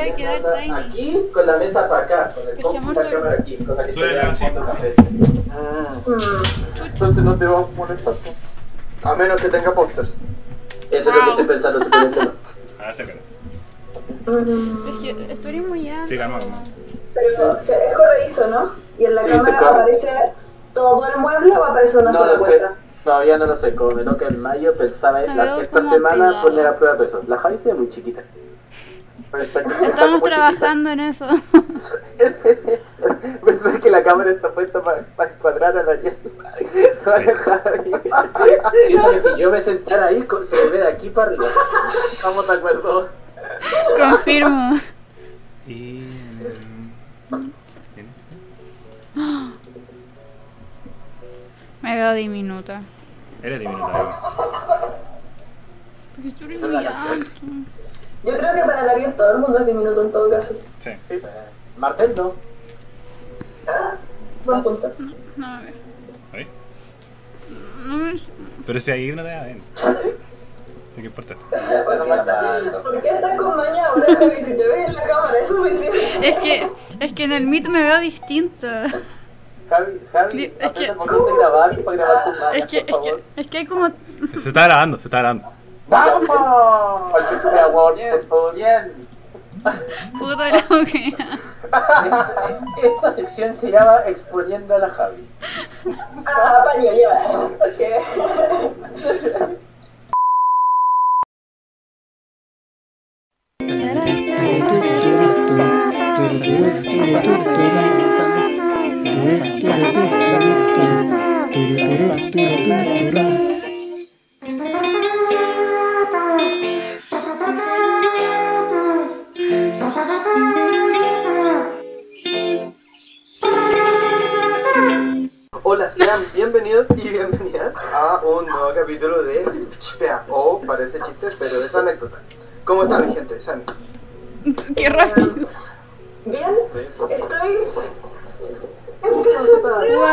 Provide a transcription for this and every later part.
voy a quedar tiny. Aquí con la mesa para acá, con el compu la cámara aquí, cosa que se Suele vea el fondo café. Entonces no te vamos a molestar. A menos que tenga pósters. Eso es lo que estoy pensando simplemente no. Ah, sácalo. Es que tú eres muy alto. Sí, calma, calma. Pero se es corredizo, ¿no? Y en la Sí, cámara aparece todo el mueble o aparece una No sola puerta. todavía no lo sé. Como me toca en mayo, pensaba la- esta semana poner a prueba peso. La Javi se ve muy chiquita. Estamos trabajando en eso. Pensé que la cámara está puesta para encuadrar a la a la Javi. Siento que si yo me sentara ahí, se me ve de aquí para arriba. Estamos de acuerdo. Confirmo. Y. Me veo diminuta. Eres diminuta. Porque tú eres Esa es muy alto. Yo creo que para el avión todo el mundo es diminuto en todo caso. Sí. Martel no. Buen punto. No, a ver. ¿Ahí? No. Pero si ahí no te da bien. Sí, ¿qué importa? ¿Por qué estás con maña ahora, Javi? Si te ves en la cámara, es suficiente. Es que, es que en el Meet me veo distinta. Javi, Javi, es que- grabar grabar manos, Es que, es que, es que hay como... Se está grabando, se está grabando. ¡Vamos! Award, por favor. Bien. Puta la. Esta sección se llama Exponiendo a la Javi. Ah, paño, ya. Ok. Bienvenidos y bienvenidas a un nuevo capítulo de Chipea. O parece chiste, pero es anécdota. ¿Cómo están, mi gente? Sammy. Qué rápido. Bien, estoy. Wow.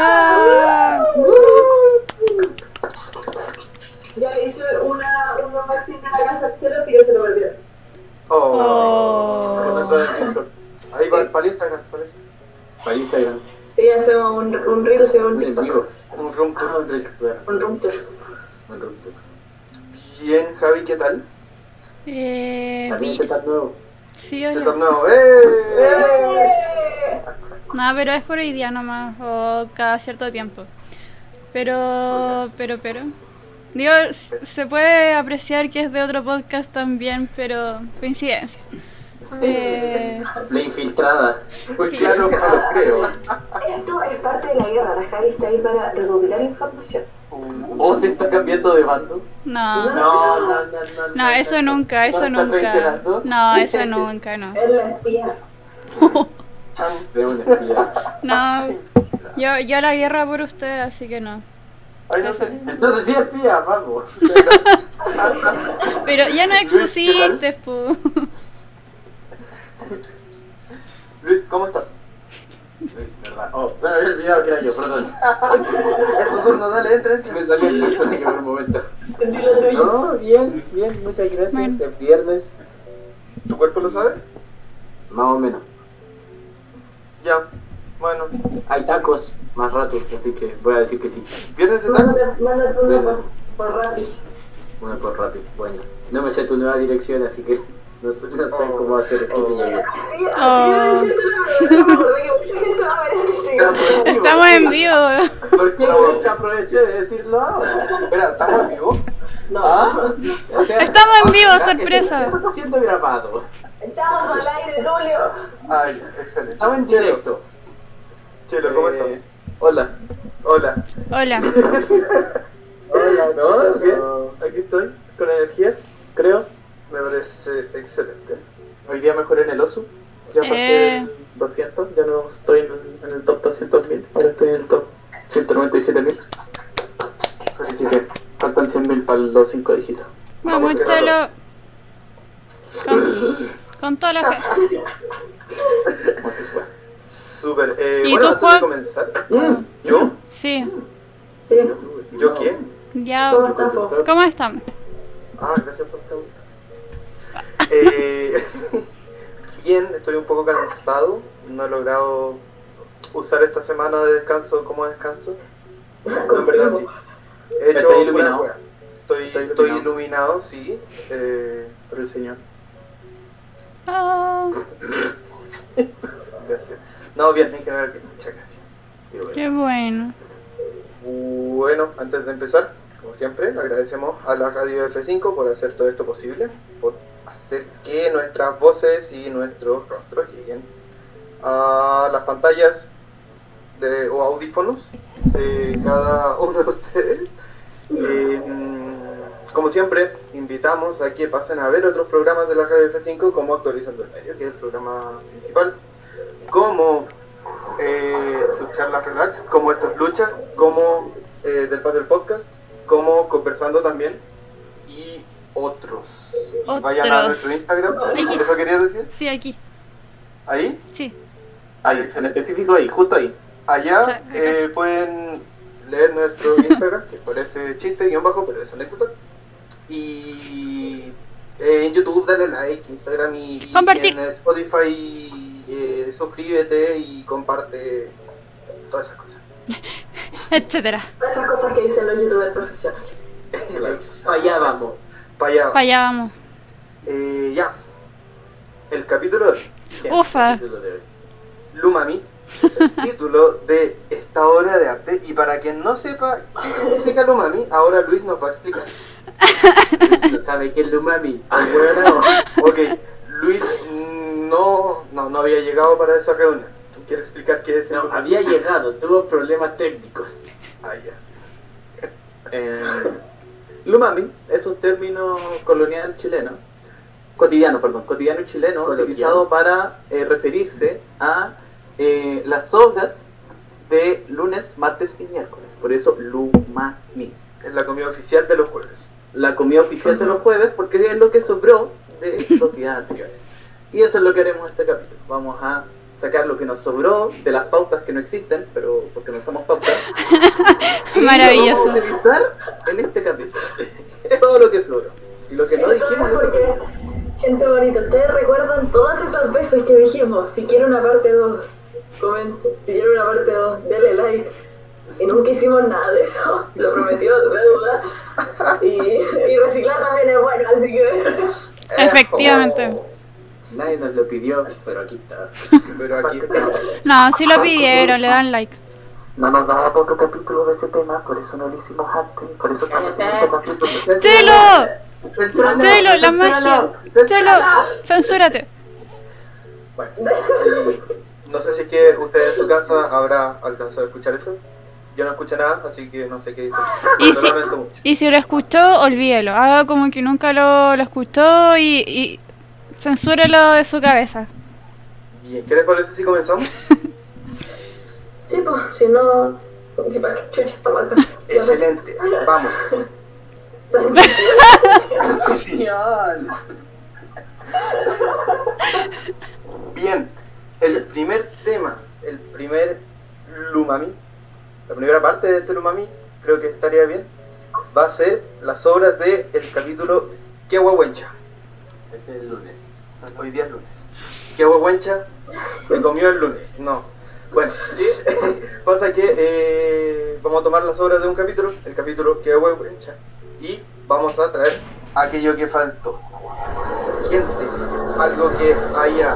Ya le hice una, un unboxing de la casa chelo, así que se lo olvidó. Oh. Oh. Ahí va, para Instagram, parece. Para Instagram. Sí, hacemos un, un reel, hacemos un TikTok. Un room Ah, tour. un room tour. Un Rextour. Bien, Javi, ¿qué tal? Eh, También setup nuevo. sí, ¿Qué hola. tal nuevo? ¡Eh! ¡Eh! No, pero es por hoy día nomás, o cada cierto tiempo. Pero, pero, pero. Digo, se puede apreciar que es de otro podcast también, pero coincidencia. Eh, La infiltrada. Pues claro, no lo creo. Esto es parte de la guerra. La Javi está ahí para recopilar información. ¿O se está cambiando de bando? no, No, no, no, no. no, eso nunca, eso ¿No nunca. No, eso nunca, no. Es la espía. No, yo, yo la guerra por usted, así que no. Ay, no sé. Entonces sí espía, vamos. Pero ya no expusiste, po. Luis, ¿cómo estás? Es verdad. Oh, se me había olvidado que era yo, perdón. Es tu turno, dale, entra, entra. Me salió el personaje por un momento. No, bien, bien, muchas gracias. Bueno. Es viernes, ¿Tu cuerpo lo sabe? más o menos. Ya. Bueno, Hay tacos más rato, así que voy a decir que sí. viernes de taco. Mándate mándate uno por, por Rappi. Una por rápido. Bueno, no me sé tu nueva dirección, así que no sé, no sé cómo hacer. Así, así Oh. Estamos en vivo. ¿Por qué nunca aproveché de decirlo? Espera, ¿estamos en vivo? ¿Ah? O sea, Estamos en vivo, sorpresa. Está siendo grabado. Estamos al aire, Tulio. Ay, excelente. Estamos en directo. Chelo, ¿cómo Eh, estás? Hola. Hola. Hola. Hola, ¿No? bien. Aquí estoy, con energías, creo. Me parece excelente. Hoy día mejoré en el oso. Ya pasé Eh. el 200, ya no estoy en el, en el top 200.000, ahora estoy en el top 197.000. Así que faltan 100.000 para los 5 dígitos. Vamos, que chalo. Con, con toda la fe. Súper. Eh, ¿Y bueno, tú, antes Juan? de comenzar, ¿yo? Sí, Sí. ¿Yo quién? ya. ¿Cómo están? Ah, gracias por preguntar. Eh, bien, estoy un poco cansado. No he logrado usar esta semana de descanso como descanso. No, en verdad sí. He hecho ¿Estás pura iluminado? wea. Estoy, ¿Estás estoy iluminado? iluminado, sí, eh, Por el señor. Ah, gracias. No, bien, en general, bien, muchas gracias. Bueno. qué bueno. Bueno, antes de empezar, como siempre, agradecemos a la radio F5 por hacer todo esto posible, por que nuestras voces y nuestros rostros lleguen a las pantallas de, o audífonos de cada uno de ustedes. Eh, como siempre, invitamos a que pasen a ver otros programas de la radio F5 como Actualizando el Medio, que es el programa principal, como eh, sus charlas relax, como estas luchas, como eh, del Patio del Podcast, como conversando también y otros. Y Vayan a Otros. nuestro Instagram. Aquí. ¿Eso querías decir? Sí, aquí. Ahí, Sí. Ahí, en específico ahí, justo ahí. allá, O sea, acá. eh, pueden leer nuestro Instagram, que parece chiste, guion bajo, pero es anécdota. Y eh, en YouTube dale like, Instagram y, en Spotify eh, suscríbete y comparte todas esas cosas. Etcétera. Todas esas cosas que dicen los youtubers profesionales. Allá vamos. Para allá. Para allá vamos. Eh, ya. El capítulo de hoy. Ufa. Capítulo de hoy. Lumami. es El título de esta obra de arte. Y para quien no sepa qué significa Lumami, ahora Luis nos va a explicar. ¿No sabe qué es el umami? Ah, bueno. Ok, Luis no, no, no había llegado para esa reunión. ¿Tú quieres explicar qué es el No, Lumami? había llegado, tuvo problemas técnicos. Ah, ya. Eh, lumami es un término colonial chileno, cotidiano, perdón, cotidiano chileno, Coloquial. utilizado para eh, referirse a eh, las obras de lunes, martes y miércoles. Por eso lumami. Es la comida oficial de los jueves. La comida oficial de los jueves porque es lo que sobró de los días anteriores. Y eso es lo que haremos en este capítulo. Vamos a sacar lo que nos sobró de las pautas que no existen, pero porque no somos pautas. Y lo Maravilloso. vamos a utilizar en este capítulo. Todo lo que sobró. Y lo que no dijimos es porque, gente bonita, ustedes recuerdan todas esas veces que dijimos, si quieren una parte 2, comenten, si quieren una parte 2, denle like. Y nunca hicimos nada de eso, lo prometió deuda. Y, y reciclar también es bueno, así que... Efectivamente. Nadie nos lo pidió, pero aquí está. Pero aquí está. No, si lo pidieron, le dan like. No nos daba otro capítulo de ese tema, por eso no lo hicimos antes, por eso estamos haciendo este capítulo. ¡Chelo! ¡Chelo, la magia! ¡Chelo! ¡Censúrate! Bueno, no sé si es que usted en su casa habrá alcanzado a escuchar eso. Yo no escuché nada, así que no sé qué dice. Y si-. Y si lo escuchó, olvídelo. Haga como que nunca lo, lo escuchó y, y censúrelo de su cabeza. Bien, ¿qué les parece si comenzamos? Sí, pues, si no... Si para chucha está mal. Excelente, vamos. Bien, el primer tema, el primer Lumami, la primera parte de este Lumami, creo que estaría bien, va a ser las obras del el capítulo Kiahuahuencha. Este es el lunes. Hoy día es lunes. Kiahuahuencha me comió el lunes. No. Bueno, sí, pasa que eh, vamos a tomar las obras de un capítulo, el capítulo Kiahuahuencha, y vamos a traer aquello que faltó. Gente, algo que haya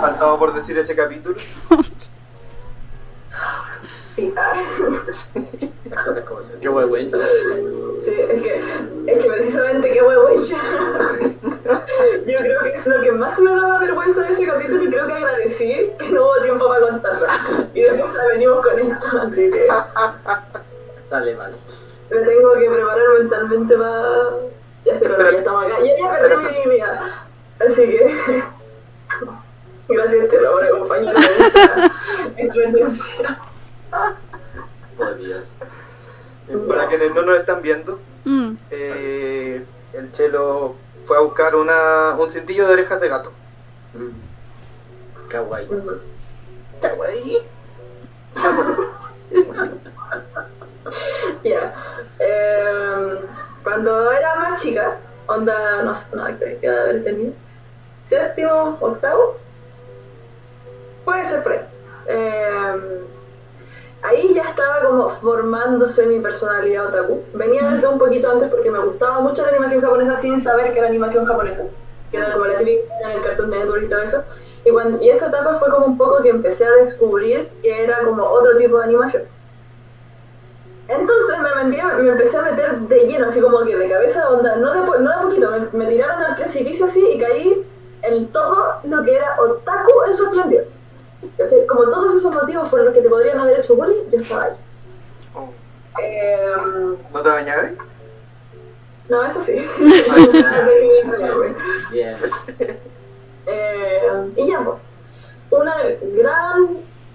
faltado por decir ese capítulo. Qué huehuencha. Sí, es que, es que precisamente qué huehuencha. Yo creo que es lo que más me daba vergüenza de ese capítulo y creo que agradecí que no hubo tiempo para contarlo. Y después venimos con esto, así que Sale mal. me tengo que preparar mentalmente para... Ya estoy preparada, ya estamos acá. Ya, ya perdí mi dignidad. Así que... Gracias, Chelo, por acompañarme en esta experiencia. Por Dios. Para quienes no nos están viendo, Mm. eh, el Chelo fue a buscar una, un cintillo de orejas de gato. Mm. Kawaii. Ya. Eh, cuando era más chica, onda, no sé, no, que haber tenido. Séptimo, octavo, formándose mi personalidad otaku. Venía desde un poquito antes porque me gustaba mucho la animación japonesa sin saber que era animación japonesa, que era como la típica el Cartoon Network y todo eso. Y, cuando, y esa etapa fue como un poco que empecé a descubrir que era como otro tipo de animación. Entonces me, metí, me empecé a meter de lleno, así como que de cabeza onda, no de, no de poquito, me, me tiraron al precipicio así y caí en todo lo que era otaku en su esplendor. Como todos esos motivos por los que te podrían haber hecho bullying, yo estaba ahí. Oh, Em, ¿No te bañabas? no, eso sí. Eh, y ya, pues, una gran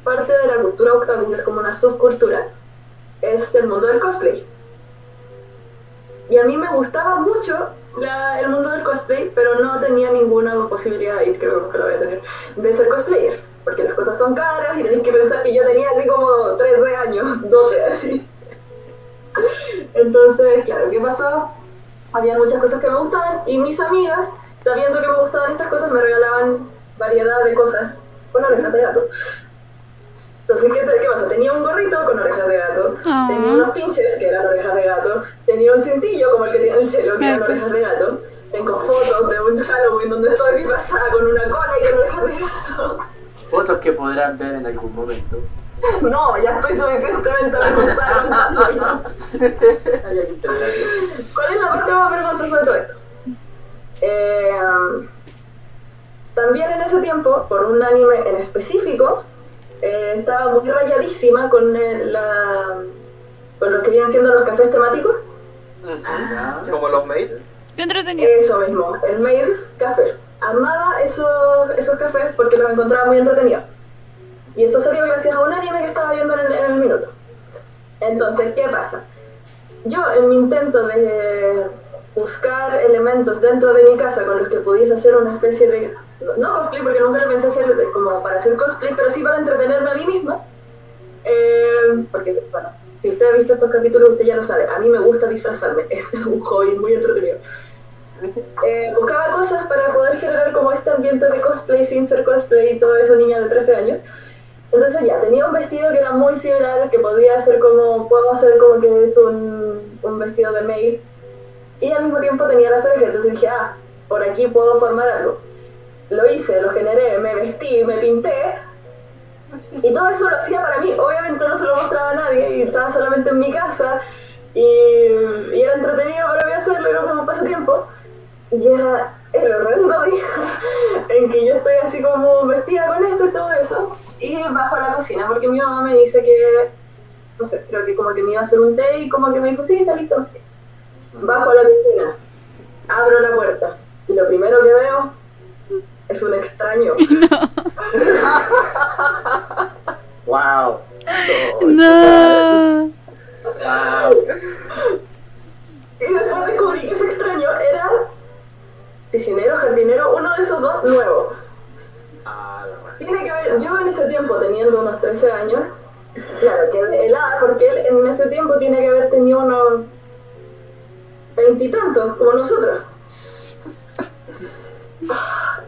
parte de la cultura es como una subcultura, es el mundo del cosplay. Y a mí me gustaba mucho la- el mundo del cosplay, pero no tenía ninguna posibilidad, y creo que nunca lo voy a tener, de ser cosplayer. Porque las cosas son caras y tenéis que pensar que yo tenía así como 13 años, 12 así. Entonces, claro, ¿qué pasó? Había muchas cosas que me gustaban y mis amigas, sabiendo que me gustaban estas cosas, me regalaban variedad de cosas con orejas de gato. Entonces, ¿qué, qué pasa? Tenía un gorrito con orejas de gato, Ah. tenía unos pinches que eran orejas de gato, tenía un cintillo como el que tiene el chelo, que eran orejas de gato. Tengo fotos de un Halloween donde estoy disfrazada con una cola y con orejas de gato. Fotos que podrán ver en algún momento. No, ya estoy suficientemente que intentarlo. ¿Cuál es la parte más vergonzosa de todo esto? Eh, también en ese tiempo, por un anime en específico, eh, estaba muy rayadísima con, el- la, con lo que vienen siendo los cafés temáticos. Como los maid. Qué entretenido. Eso mismo, el Maid Café. Amaba esos, esos cafés porque los encontraba muy entretenidos. Y eso salió gracias a un anime que estaba viendo en el, minuto. Entonces, ¿qué pasa? Yo, en mi intento de buscar elementos dentro de mi casa con los que pudiese hacer una especie de. No cosplay, porque nunca lo pensé hacer como para hacer cosplay, pero sí para entretenerme a mí misma. Eh, porque, bueno, si usted ha visto estos capítulos, usted ya lo sabe. A mí me gusta disfrazarme, es un hobby muy entretenido. Eh, buscaba cosas para poder generar como este ambiente de cosplay sin ser cosplay y todo eso, niña de 13 años. Entonces ya, tenía un vestido que era muy similar, que podía ser como, puedo hacer como que es un, un vestido de maid. Y al mismo tiempo tenía las orejas, entonces dije, ah, por aquí puedo formar algo. Lo hice, lo generé, me vestí, me pinté. Y todo eso lo hacía para mí. Obviamente no se lo mostraba a nadie y estaba solamente en mi casa. Y, y era entretenido para mí hacerlo, era como un pasatiempo. Y llega el horrendo día en que yo estoy así como vestida con esto y todo eso. Y bajo a la cocina porque mi mamá me dice que, no sé, creo que como que me iba a hacer un té y como que me dijo, sí, está listo, no qué. Bajo a la cocina, abro la puerta y lo primero que veo es un extraño. Wow. No. Wow. Y después descubrí que ese extraño era piscinero, jardinero, uno de esos dos nuevo. Ah, la. Tiene que ver, yo en ese tiempo teniendo unos 13 años, claro, que de helada, porque él en ese tiempo tiene que haber tenido unos veintitantos, como nosotros.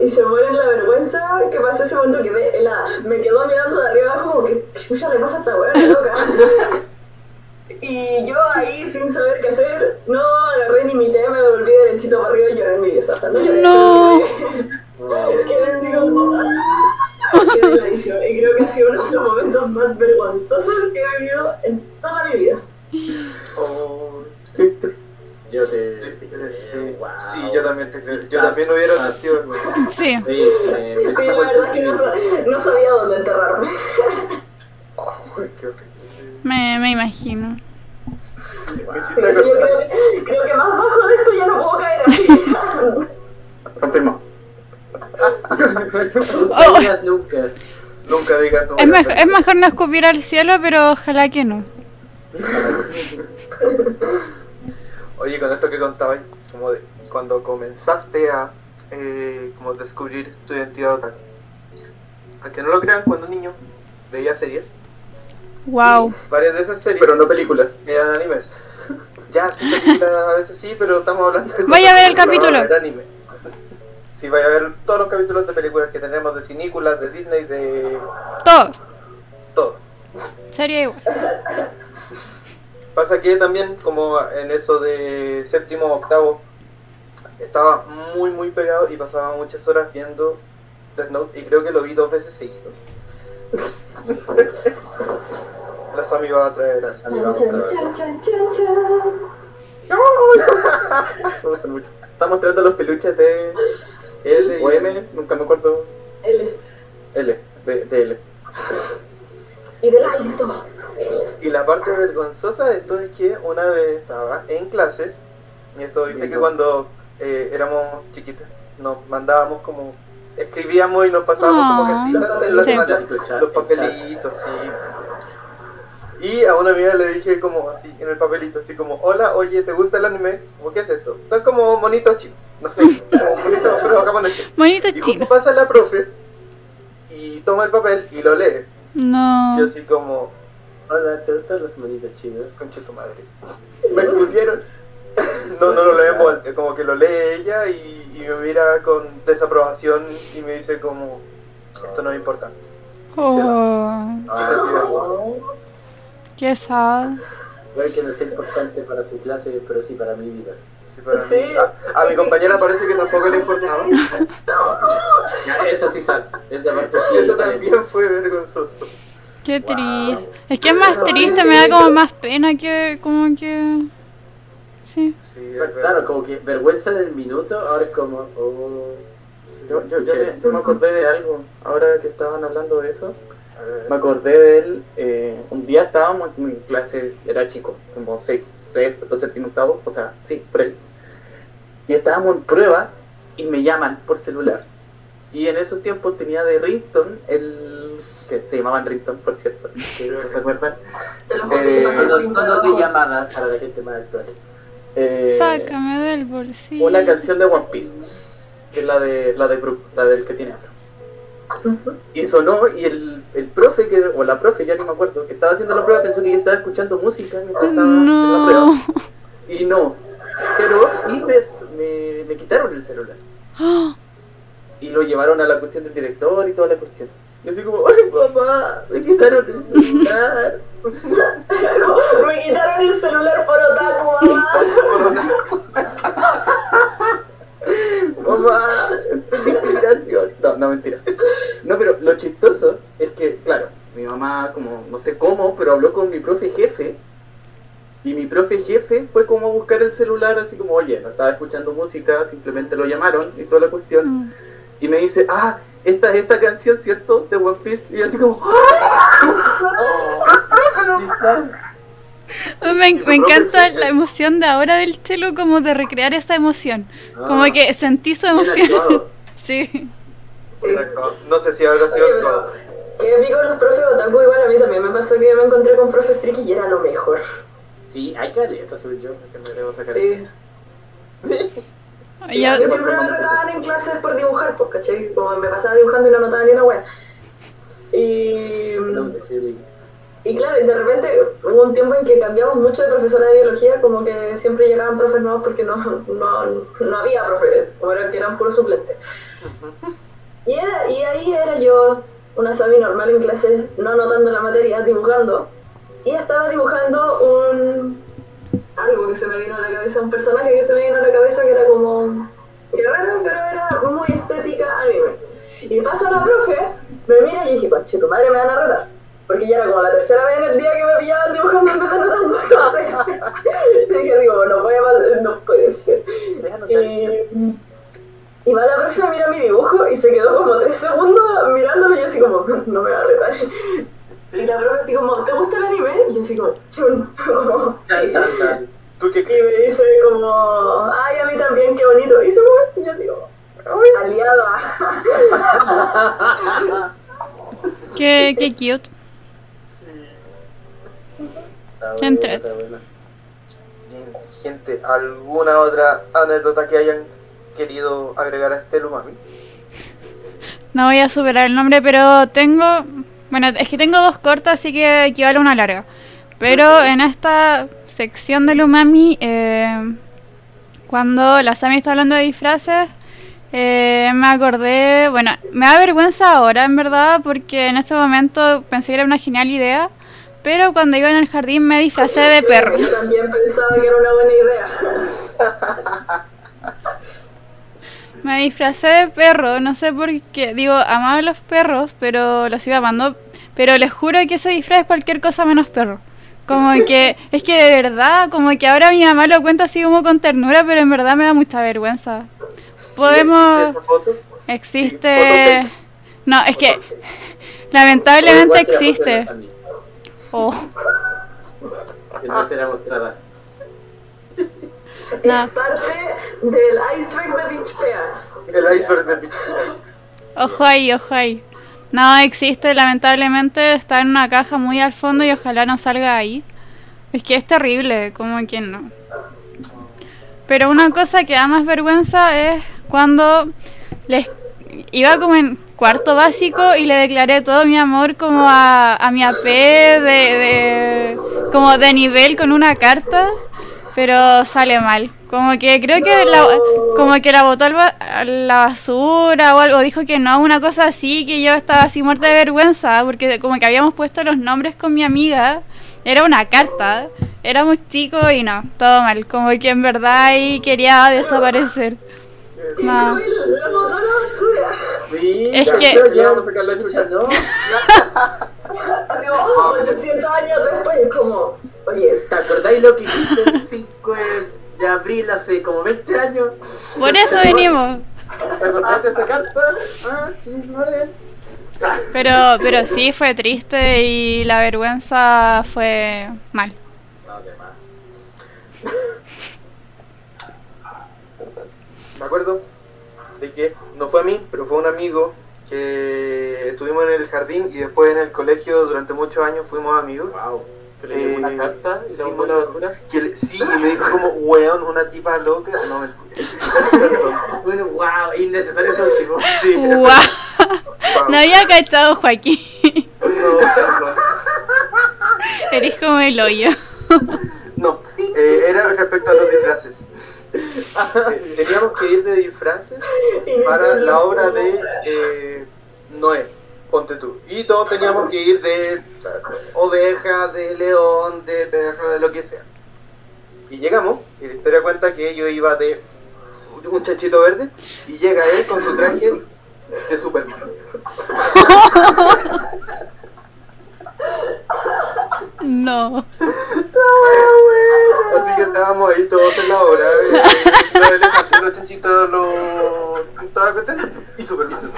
Y se muere en la vergüenza que pasa ese momento que ve helada. Me quedó mirando de arriba abajo como que, ¿qué chucha le pasa a esta weá, loca? Y yo ahí, sin saber qué hacer, no agarré ni mi té, me volví derechito para arriba y lloré en mi vida. No lloré, No. Quedé así como, ¡ah! Y creo que ha sido uno de los momentos más vergonzosos que he vivido en toda mi vida. Oh, Yo te. sí, Wow. sí, yo también, te- yo también hubiera sentido. Sí. Sí, eh, Sí, la verdad es que no, no sabía dónde enterrarme. Me, me imagino. Me hiciste Pero yo acordar. Creo, que- creo que más bajo de esto ya no puedo caer así. Confirmo. Oh. Nunca digas nunca. Nunca digas nunca. Es, mejor es mejor no escupir al cielo, pero ojalá que no. Oye, con esto que contabas, como de cuando comenzaste a eh, como descubrir tu identidad otaku. Aunque no lo crean, cuando niño veía series, Wow. varias de esas series Pero no películas. eran animes. Ya, sí, a veces sí, pero estamos hablando de Vaya a ver el capítulo. era anime. Sí, vaya a ver todos los capítulos de películas que tenemos de cinículas, de Disney, de Todo. todo. Sería igual. Pasa que también, como en eso de séptimo octavo, estaba muy, muy pegado y pasaba muchas horas viendo Death Note y creo que lo vi dos veces seguidos. La Sami va a traer. La Sami va a. Está mostrando los peluches de L o M, nunca me acuerdo. L. L, de, de L. Y del alto. Y la parte vergonzosa de esto es que una vez estaba en clases, y esto viste que cuando eh, éramos chiquitos nos mandábamos como, escribíamos y nos pasábamos como Ah. cartitas en la Sí. los el papelitos, sí. Y a una amiga le dije como así, en el papelito, así como, hola, oye, ¿te gusta el anime? ¿Cómo qué es eso? Son como monitos chinos, no sé, como monitos pero japoneses. Bonito Y chino. justo pasa la profe y toma el papel y lo lee. No. Y yo así como, Hola, ¿te gustan los monitos chinos? Concha tu madre. Me expusieron. No, no lo lee en voz, alta, como que lo lee ella y, y me mira con desaprobación y me dice como, esto no es importante. Oh, Y se tira. Qué sad. Puede que no sea importante para su clase, pero sí para mi vida. Sí, para Sí. mí. A, a mi compañera parece que tampoco le importaba. Eso sí sale. Esa parte sí Eso sale. también fue vergonzoso. Qué triste. Es que es más triste, me da como más pena que como que... Sí. Sí, O sea, es claro, como que vergüenza del minuto, ahora es como, oh, Yo, yo, yo, me, yo me acordé de algo, ahora que estaban hablando de eso, ver. Me acordé de él, eh, un día estábamos en clase, era chico, como 6, sexto, séptimo, octavo, o sea, sí, por ahí. Y estábamos en prueba y me llaman por celular. Y en esos tiempos tenía de ringtone el... que se llamaban ringtone, por cierto, no se acuerdan. Eh, de trabajo. llamadas para la gente más actual. Eh, Sácame del bolsillo. Una canción de One Piece, que es la de la de Brook, la del que tiene. Y sonó y el, el profe, que, o la profe, ya ni me acuerdo, que estaba haciendo la prueba pensó que yo estaba escuchando música mientras estaba en la prueba. No. Y no. Pero, y me, me, me quitaron el celular. Y lo llevaron a la cuestión del director y toda la cuestión. Y así como, ¡ay, papá! Me quitaron el celular. Me quitaron el celular por otaku, mamá. Mamá, esto es discriminación. No, no, mentira. Lo chistoso es que, claro, mi mamá, como no sé cómo, pero habló con mi profe jefe. Y mi profe jefe fue como a buscar el celular, así como, oye, no estaba escuchando música, simplemente lo llamaron y toda la cuestión. Mm. Y me dice, ah, esta es esta canción, ¿cierto? De One Piece. Y así como, Me, me encanta la emoción de ahora del chelo como de recrear esa emoción. Como Ah. que sentí su emoción. Sí. No sé si habrá sido todo. que pico los profes otaku, igual a mí también me pasó que me encontré con profes friki y era lo mejor. Sí, hay caletas, soy yo. que me debo sacar Sí. Yo, Yo siempre me retaban en clases por dibujar, pues, ¿cachai? Como me pasaba dibujando y no notaba ni una wea. Y, y claro, y de repente hubo un tiempo en que cambiamos mucho de profesora de biología, como que siempre llegaban profes nuevos porque no, no, no había profes, como eran que eran puros suplentes. Y, era, y ahí era yo, una Sami normal en clase, no anotando la materia, dibujando. Y estaba dibujando un. algo que se me vino a la cabeza, un personaje que se me vino a la cabeza que era como. que raro, pero era muy estética anime. Y pasa la profe, me mira y dije, coche, tu madre me van a retar. Porque ya era como la tercera vez en el día que me pillaban dibujando vez de anotando. Entonces, dije, digo, no voy a no puede ser. Y, y va la profe a mirar mi dibujo y se quedó como tres segundos mirándolo y yo así como, no me va a retar. Y la profe así como, ¿te gusta el anime? Y yo así como, chun, sí. ¿Tú qué Y dice como, ay, a mí también, qué bonito. Y se fue, y yo digo, aliada. qué, qué cute. Qué entrete. gente, ¿alguna otra anécdota que hayan querido agregar a este Lumami? No voy a superar el nombre, pero tengo. Bueno, es que tengo dos cortas, así que equivale a una larga. Pero en esta sección del umami, eh, cuando la Sami está hablando de disfraces, eh, me acordé. Bueno, me da vergüenza ahora, en verdad, porque en ese momento pensé que era una genial idea. pero cuando iba en el jardín me disfracé de perro. Yo también pensaba que era una buena idea. Me disfracé de perro, no sé por qué. Digo, amaba a los perros, pero los iba amando. Pero les juro que ese disfraz es cualquier cosa menos perro. Como que, es que de verdad, como que ahora mi mamá lo cuenta así como con ternura, pero en verdad me da mucha vergüenza. Podemos... Existe... No, es que lamentablemente existe. Oh, no será mostrada. No. Es parte del iceberg de Beach. El iceberg de Beach Ojo ahí, ojo ahí. No existe, lamentablemente está en una caja muy al fondo y ojalá no salga ahí. Es que es terrible, como que no. Pero una cosa que da más vergüenza es cuando les iba como en cuarto básico y le declaré todo mi amor como a, a mi AP de, de como de nivel con una carta, pero sale mal. Como que creo que la, como que la botó a la basura o algo, dijo que no, una cosa así, que yo estaba así muerta de vergüenza, porque como que habíamos puesto los nombres con mi amiga, era una carta, éramos chicos y no, todo mal, como que en verdad ahí quería desaparecer. No. Sí, Es que- pero ya vamos a sacar la chucha, ¿no? Así como 800 años después, como, oye, ¿Te acordáis lo que hiciste el 5 de- abril hace como 20 años? Por eso venimos. ¿Te acordaste de esta carta? Ah, sí, vale. Pero, pero sí fue triste y la vergüenza fue mal. Me acuerdo de que no fue a mí, pero fue un amigo que estuvimos en el jardín y después en el colegio durante muchos años fuimos amigos. Wow. ¿Que le Eh, una carta y sí, la la basura? Que le- sí, y me dijo como, weón, una tipa loca. No, me Bueno, wow, innecesario ese último. Sí, wow. No había cachado, Joaquín. No, perdón. Eres como el hoyo. No, eh, era respecto a los disfraces. Eh, teníamos que ir de disfraces para la obra de eh, Noé, ponte tú. Y todos teníamos que ir de oveja, de león, de perro, de lo que sea. Y llegamos, y la historia cuenta que yo iba de un chanchito verde, y llega él con su traje de Superman. No. Así que estábamos ahí todos en la obra, eh, los elefantes, los chanchitos, los... toda la cuestión, y Superman.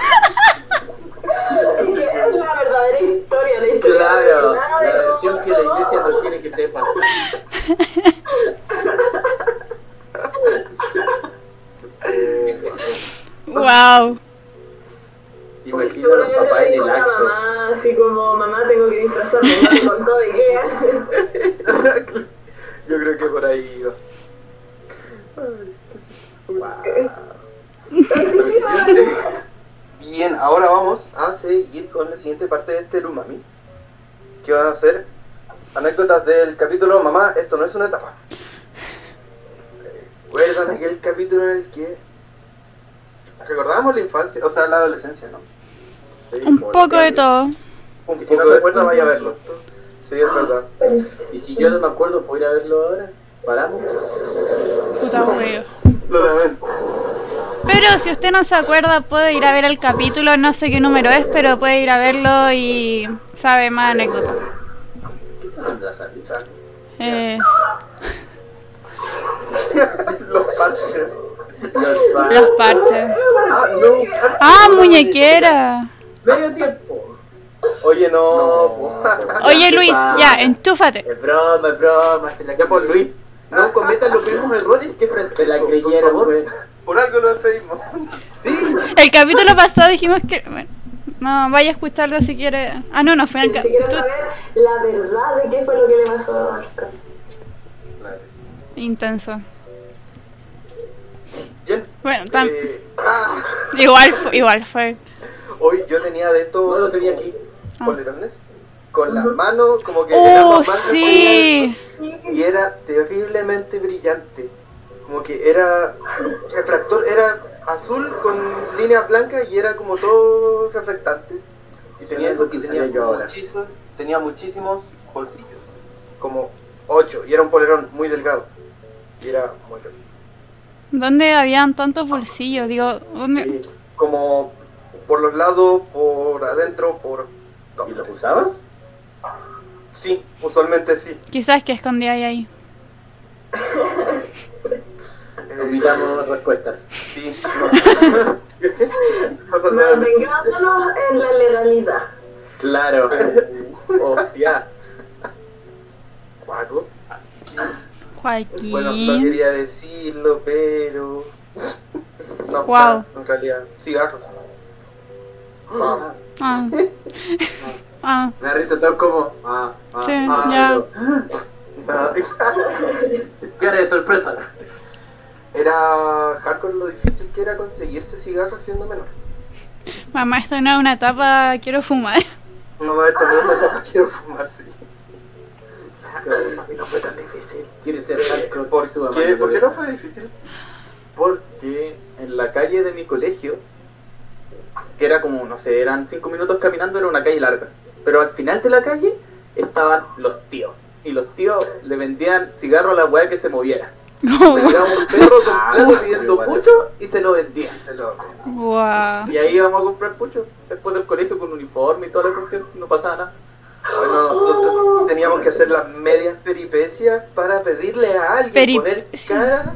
Es que es la verdadera historia, la historia Claro, la versión que la iglesia no quiere que sepas. Wow. Imagino a los papás en el a la acto. mamá, así como, mamá, tengo que disfrazarme, me contó de qué. Yo creo que por ahí iba. Bien, ahora vamos a seguir con la siguiente parte de este Lumami. Que van a ser anécdotas del capítulo Mamá, esto no es una etapa. ¿Recuerdan aquel capítulo en el que recordábamos la infancia, o sea, la adolescencia, ¿no? Sí, Un poco de todo. Un Y si no se acuerda, vaya a verlo. Sí, es verdad. Y si yo no me acuerdo, ¿puedo ir a verlo ahora? ¿Paramos? Puta. Lo lamento. Pero si usted no se acuerda, puede ir a ver el capítulo, no sé qué número es, pero puede ir a verlo y sabe más anécdotas. Es Los parches. Los pa- los parches. Ah, no. ¡Ah, muñequera! Medio tiempo. Oye, no. No. Oye, Luis, ya, enchúfate. Es broma, es broma. Se la ya por Luis. No cometan los mismos errores que Francisco. Se la creyeron, güey. Por algo lo despedimos. Sí. El capítulo pasado dijimos que... bueno, no, vaya a escucharlo si quiere. Ah, no, no fue el Si quieres capítulo... saber la verdad de qué fue lo que le pasó a Oscar. Intenso. Bien. Bueno, tam- Eh, ah, igual, fue, igual fue. hoy yo tenía de estos No lo tenía aquí. polerones con las manos como que ¡Oh, sí! y era terriblemente brillante. Como que era refractor, era azul con líneas blancas y era como todo reflectante. Y tenía eso que tenía muchísimos, tenía muchísimos bolsillos. Como ocho. Y era un polerón muy delgado. Y era muy largo. ¿Dónde habían tantos bolsillos? Digo, ¿dónde? Sí. Como por los lados, por adentro, por... ¿Y los usabas? Sí, usualmente sí. Quizás que escondía ahí. Eh, Omitamos respuestas. Sí, Mantengándonos en la legalidad. Claro. Hostia. Guaco. Joaquín. Bueno, no quería decirlo, pero... No, Guau. en realidad, cigarros. Ah, Ah. Ah. Me da risa todo como. Ah, ah, Sí, ah, ya. Pero- Cara de sorpresa. Era hardcore lo difícil que era conseguirse cigarros siendo menor. Mamá, esto no es una etapa, quiero fumar. No, esto no es una etapa quiero fumar, sí. No fue tan difícil. Quiere ser hardcore ¿Por su mamá, ¿Por qué no fue difícil? Porque en la calle de mi colegio, que era como, no sé, eran cinco minutos caminando, era una calle larga. Pero al final de la calle estaban los tíos. Y los tíos le vendían cigarro a la weá que se moviera. Llegaba un perro completo pidiendo pucho y se lo vendían. Se lo... Wow. Y ahí íbamos a comprar pucho. Después del colegio con uniforme y toda la cuestión, no pasaba nada. Bueno, nosotros teníamos que hacer las medias peripecias para pedirle a alguien, poner cara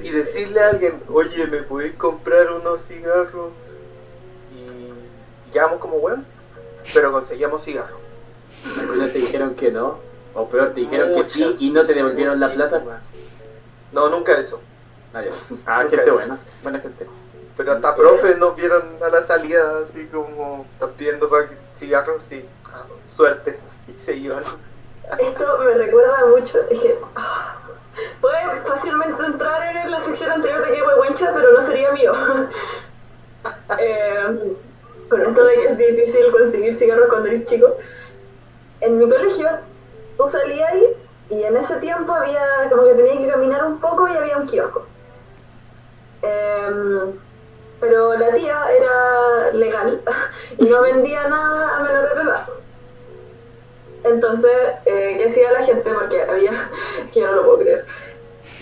y decirle a alguien, oye, ¿me puedes comprar unos cigarros? Y quedamos como bueno, pero conseguíamos cigarros. Algunos te dijeron que no. O peor, te dijeron que sí y no te devolvieron la plata. No, nunca eso. Ah, ya. Ah, Ok. gente buena. Buena gente. Pero hasta profes nos vieron a la salida así como están pidiendo pa- cigarros y ah, suerte y se iban. Esto me recuerda mucho. Que. ah, Puede fácilmente entrar en la sección anterior de que huehuencha, pero no sería mío. eh, con esto de que es difícil conseguir cigarros cuando eres chico. En mi colegio, tú salías ahí y en ese tiempo había como que tenías que caminar un poco y había un kiosco. Em, pero la tía era legal y no vendía nada a menor de edad. Entonces, eh, ¿qué hacía la gente? Porque había, que yo no lo puedo creer,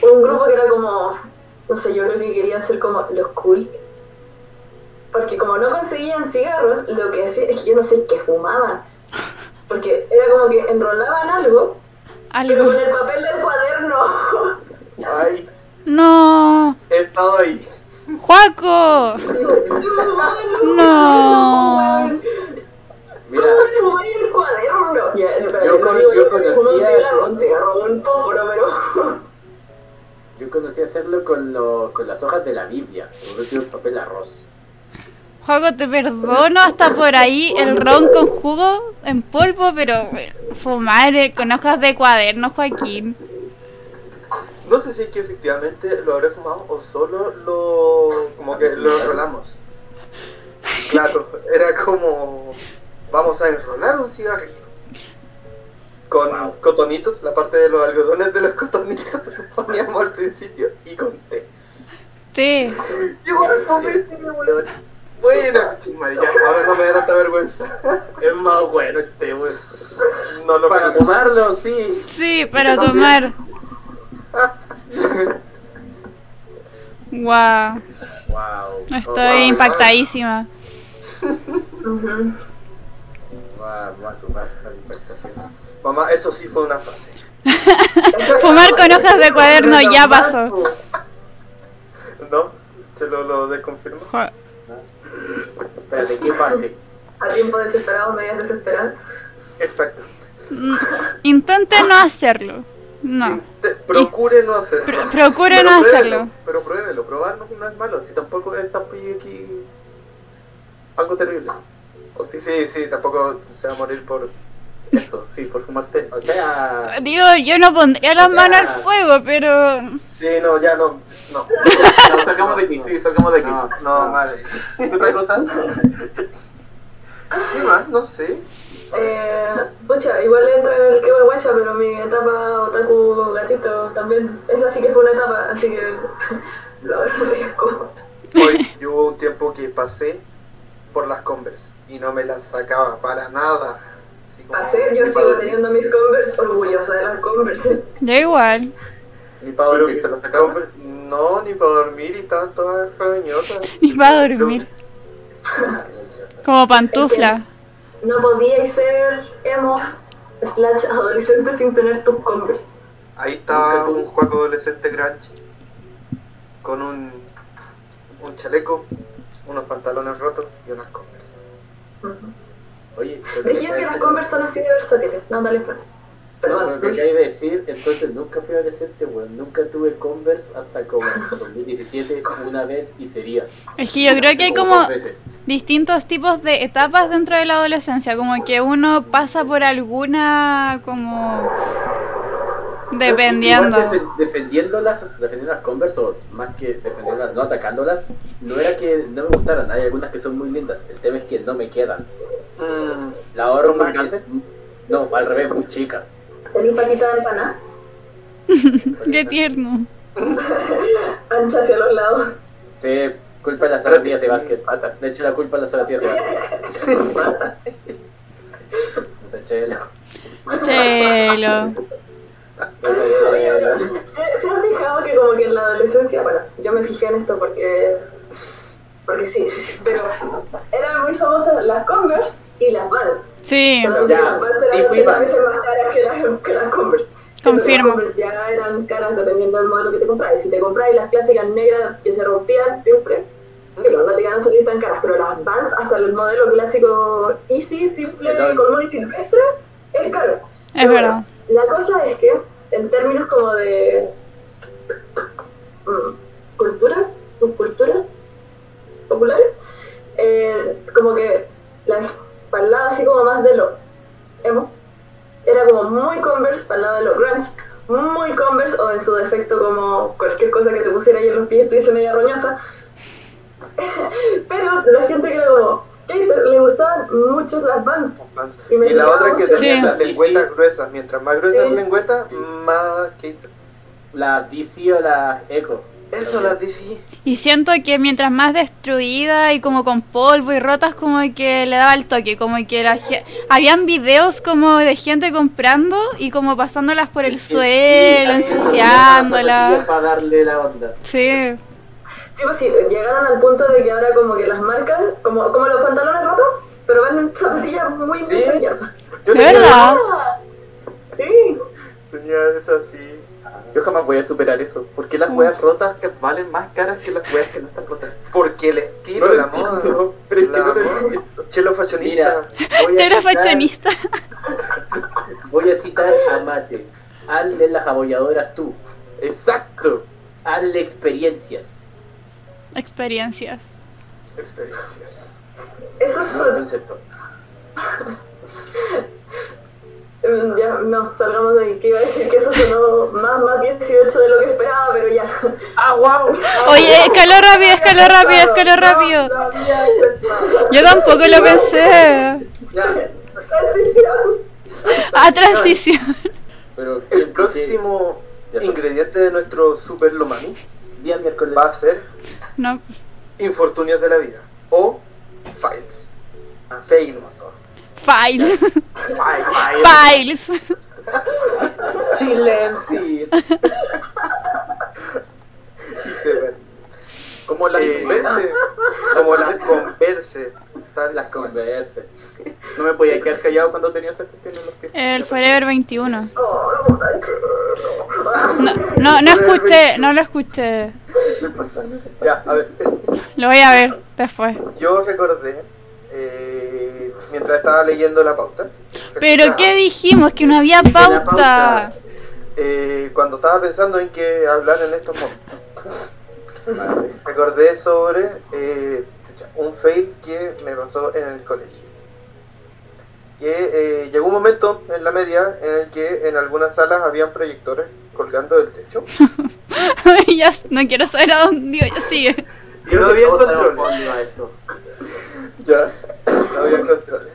un grupo que era como, no sé, yo creo que querían ser como los cool. Porque como no conseguían cigarros, lo que hacían es que yo no sé qué fumaban. Porque era como que enrolaban algo, pero Algo. con el papel del cuaderno. Ay, No. he estado ahí. Juaco. No. Mira, ¿Cómo fumar el cuaderno? Ya, espera, Yo con- yo conocía un cigarro, un póporo, pero... yo conocí hacerlo con, lo, con las hojas de la Biblia. Que un papel arroz. Juaco, te perdono hasta por ahí el ron con jugo en polvo, pero bueno, fumar eh, con hojas de cuaderno, Joaquín. No sé si es que efectivamente lo habré fumado o solo lo. como que lo enrolamos. Claro, era como. Vamos a enrolar un cigarrillo. Con Wow. cotonitos, la parte de los algodones de los cotonitos que poníamos al principio y con té. Té. Weón. Bueno, madre, ya, ahora no me da tanta vergüenza. Es más bueno este, weón. No lo Para tomarlo, sí. Sí, para tomar. Wow. Wow. Estoy impactadísima. Ujú. Va a sumar la impactación. Mamá, eso sí fue una frase. Fumar con hojas de cuaderno ya pasó. ¿No? ¿Se lo, lo desconfirmo? Espérate, ¿qué parte? A tiempo desesperado, medias desesperadas. Exacto. Mm, Intente no hacerlo. No. Procure no hacerlo. Pro- procure Pero no pruébelo, hacerlo. Pero pruébelo, probar no, no es malo. Si tampoco es tampoco aquí algo terrible. O sí, Sí, sí, tampoco se va a morir por... eso, sí, por fumarte. O sea, Digo, yo no pondría las O sea- manos al fuego, pero. Sí, no, ya no, no. No, sacamos de aquí, sí, sacamos de aquí. No. No, madre. ¿Otra cosa? ¿Qué más? No sé. Eh, pucha, igual entra en el que vergüenza, pero mi etapa otaku gatito también, esa sí que fue una etapa, así que lo agradezco. Hoy yo hubo un tiempo que pasé por las Converse y no me las sacaba para nada. Pasé, yo sigo teniendo mis Converse, orgullosa de las Converse. Yo igual. Ni para dormir se lo sacamos. No, ni para dormir y estaban todas cariñosas. Ni para dormir. Como pantufla. No podíais ser emo slash adolescente sin tener tus Converse. Ahí estaba un juego adolescente grunge con un, un chaleco, unos pantalones rotos y unas converse. Ujú. Oye, lo que que las Converse son así de versátiles. No, dale. No, Perdón, lo que acabas de decir, entonces nunca fui adolescente, weón. Nunca tuve Converse hasta como en 2017, una vez y sería. Es que yo creo que hay como distintos tipos de etapas dentro de la adolescencia. Como que uno pasa por alguna como... Dependiendo. Defendiéndolas, defendiendo las Converse, o más que defendiéndolas, no atacándolas, no era que no me gustaran, hay algunas que son muy lindas, el tema es que no me quedan. Mm, La horma ¿Son es, no, al revés, muy chica. ¿Tenés paquita de empanada? Qué tierno. Ancha hacia los lados. Sí, culpa de las zapatillas de básquet, pata. De hecho, la culpa de las zapatillas de básquet. Chelo. Chelo. Las. ¿Se, se han fijado que como que en la adolescencia, bueno, yo me fijé en esto porque, porque sí, pero eran muy famosas las Converse y las Vans. Sí, Ya, las Vans sí eran 80 Vans. veces más caras que las, que las Converse. Confirmo. Las Converse ya eran caras dependiendo del modelo que te compráis. Si te compráis las clásicas negras que se rompían siempre, pero no te iban a salir tan caras. Pero las Vans, hasta el modelo clásico Easy, simple, común y silvestre, es caro. es verdad. La cosa es que, en términos como de mm, cultura, cultura popular, eh, como que la espalda así como más de lo emo, era como muy Converse lado de lo grunge, muy Converse o en su defecto como cualquier cosa que te pusiera ahí en los pies estuviese media roñosa. Pero la gente que era como skater le gustaban mucho las. Vans. Y me Y la otra que tenía mucho. las Sí. lengüetas gruesas. Mientras más gruesas Sí. la lengüeta, más skater. La DC o la Echo. Eso las DC. Y siento que mientras más destruida y como con polvo y rotas, como que le daba el toque, como que la habían videos como de gente comprando y como pasándolas por el suelo, ensuciándolas. Para darle la onda. Sí, Sí, pues sí, llegaron al punto de que ahora como que las marcas, como, como los pantalones rotos, pero venden zapatillas muy Sí. mucha mierda. ¿de verdad? Sí, Tenía esas así. Yo jamás voy a superar eso. ¿Por qué las Mm. weas rotas que valen más caras que las weas que no están rotas? Porque el estilo, No la moda. pero es que la no lo moda. entiendo. Chelo fashionista. Citar- fashionista. Voy a citar a Mate. Hazle las abolladoras tú. Exacto. Hazle experiencias. Experiencias. Experiencias. eso concepto. Mm, Ya, no, salgamos de ahí, que iba a decir que eso sonó más, más 18 de lo que esperaba, pero ya. ¡Ah, wow! Oye, escaló rápido, escaló rápido, escaló rápido. No. Yo tampoco lo pensé. Ya. Transición. A transición. Pero El próximo ingrediente de nuestro Super Lomani Día miércoles. va a ser No. infortunios de la vida o files. Fails. Files. Files. Files. Chilensis. Y se ven. Como las Eh, converse. Como las converse. Tal Las converse. No me podía quedar callado cuando tenía esa cuestión en los pies. El Forever 21. Oh, no. No, no, no escuché, no lo escuché. Ya, a ver. Lo voy a ver después. Yo recordé, eh, mientras estaba leyendo la pauta. Pero ¿qué dijimos? Que no había pauta. pauta. eh, cuando estaba pensando en qué hablar en estos momentos, recordé sobre eh, un fail que me pasó en el colegio. Que eh, llegó un momento en la media en el que en algunas salas habían proyectores colgando del techo ya no quiero saber a dónde iba, ya sigue. y no había controles. Ya, no había controles.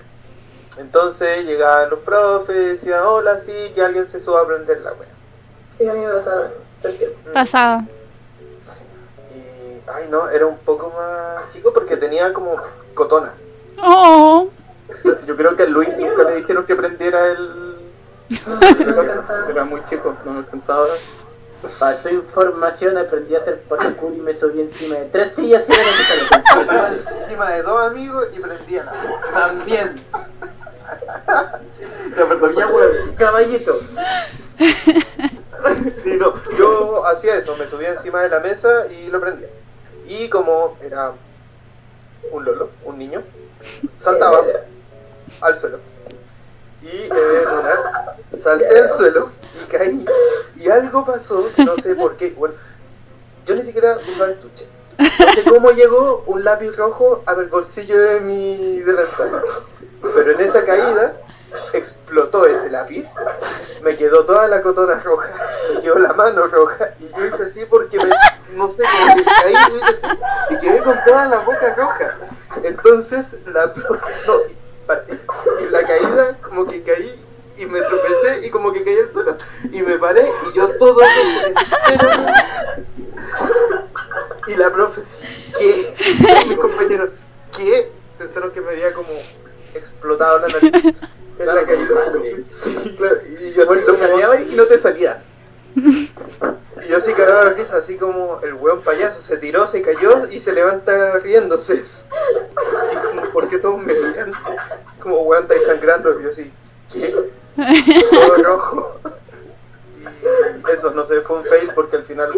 Entonces llegaban los profes y decían, hola, sí, que alguien se suba a prender la wea. Sí, a mí me. Pasado. Y, ay no, era un poco más chico porque tenía como cotona. Oh, Yo creo que a Luis nunca le dijeron que prendiera el... Era muy chico, no me alcanzaba. Para tu información aprendí a hacer parkour y me subí encima de tres sillas y era encima de dos amigos y prendía la... También. Ya, perdón, Ya, weón, caballito. Sí, no, yo hacía eso, me subía encima de la mesa y lo prendía. Y como era un lolo, un niño, saltaba al suelo. Y una salté al suelo y caí. Y algo pasó, no sé por qué. Bueno, yo ni siquiera usaba estuche. No sé cómo llegó un lápiz rojo al bolsillo de mi delantal. Pero en esa caída explotó ese lápiz, me quedó toda la cotona roja, me quedó la mano roja y yo hice así porque me, no sé, como que caí y hice así y quedé con toda la boca roja. Entonces la no, y y la caída como que caí y me tropecé y como que caí al suelo y me paré y yo todo entero y la profe ¿qué? mis compañeros ¿qué? pensaron que me había como explotado la nariz en la caída sí claro y yo así como y no te salía. y yo así cagaba la risa así como el weón payaso se tiró se cayó y se levanta riéndose y como ¿por qué todos me miran? como weón está sangrando y yo así ¿qué? todo rojo y eso no sé fue un fail porque al final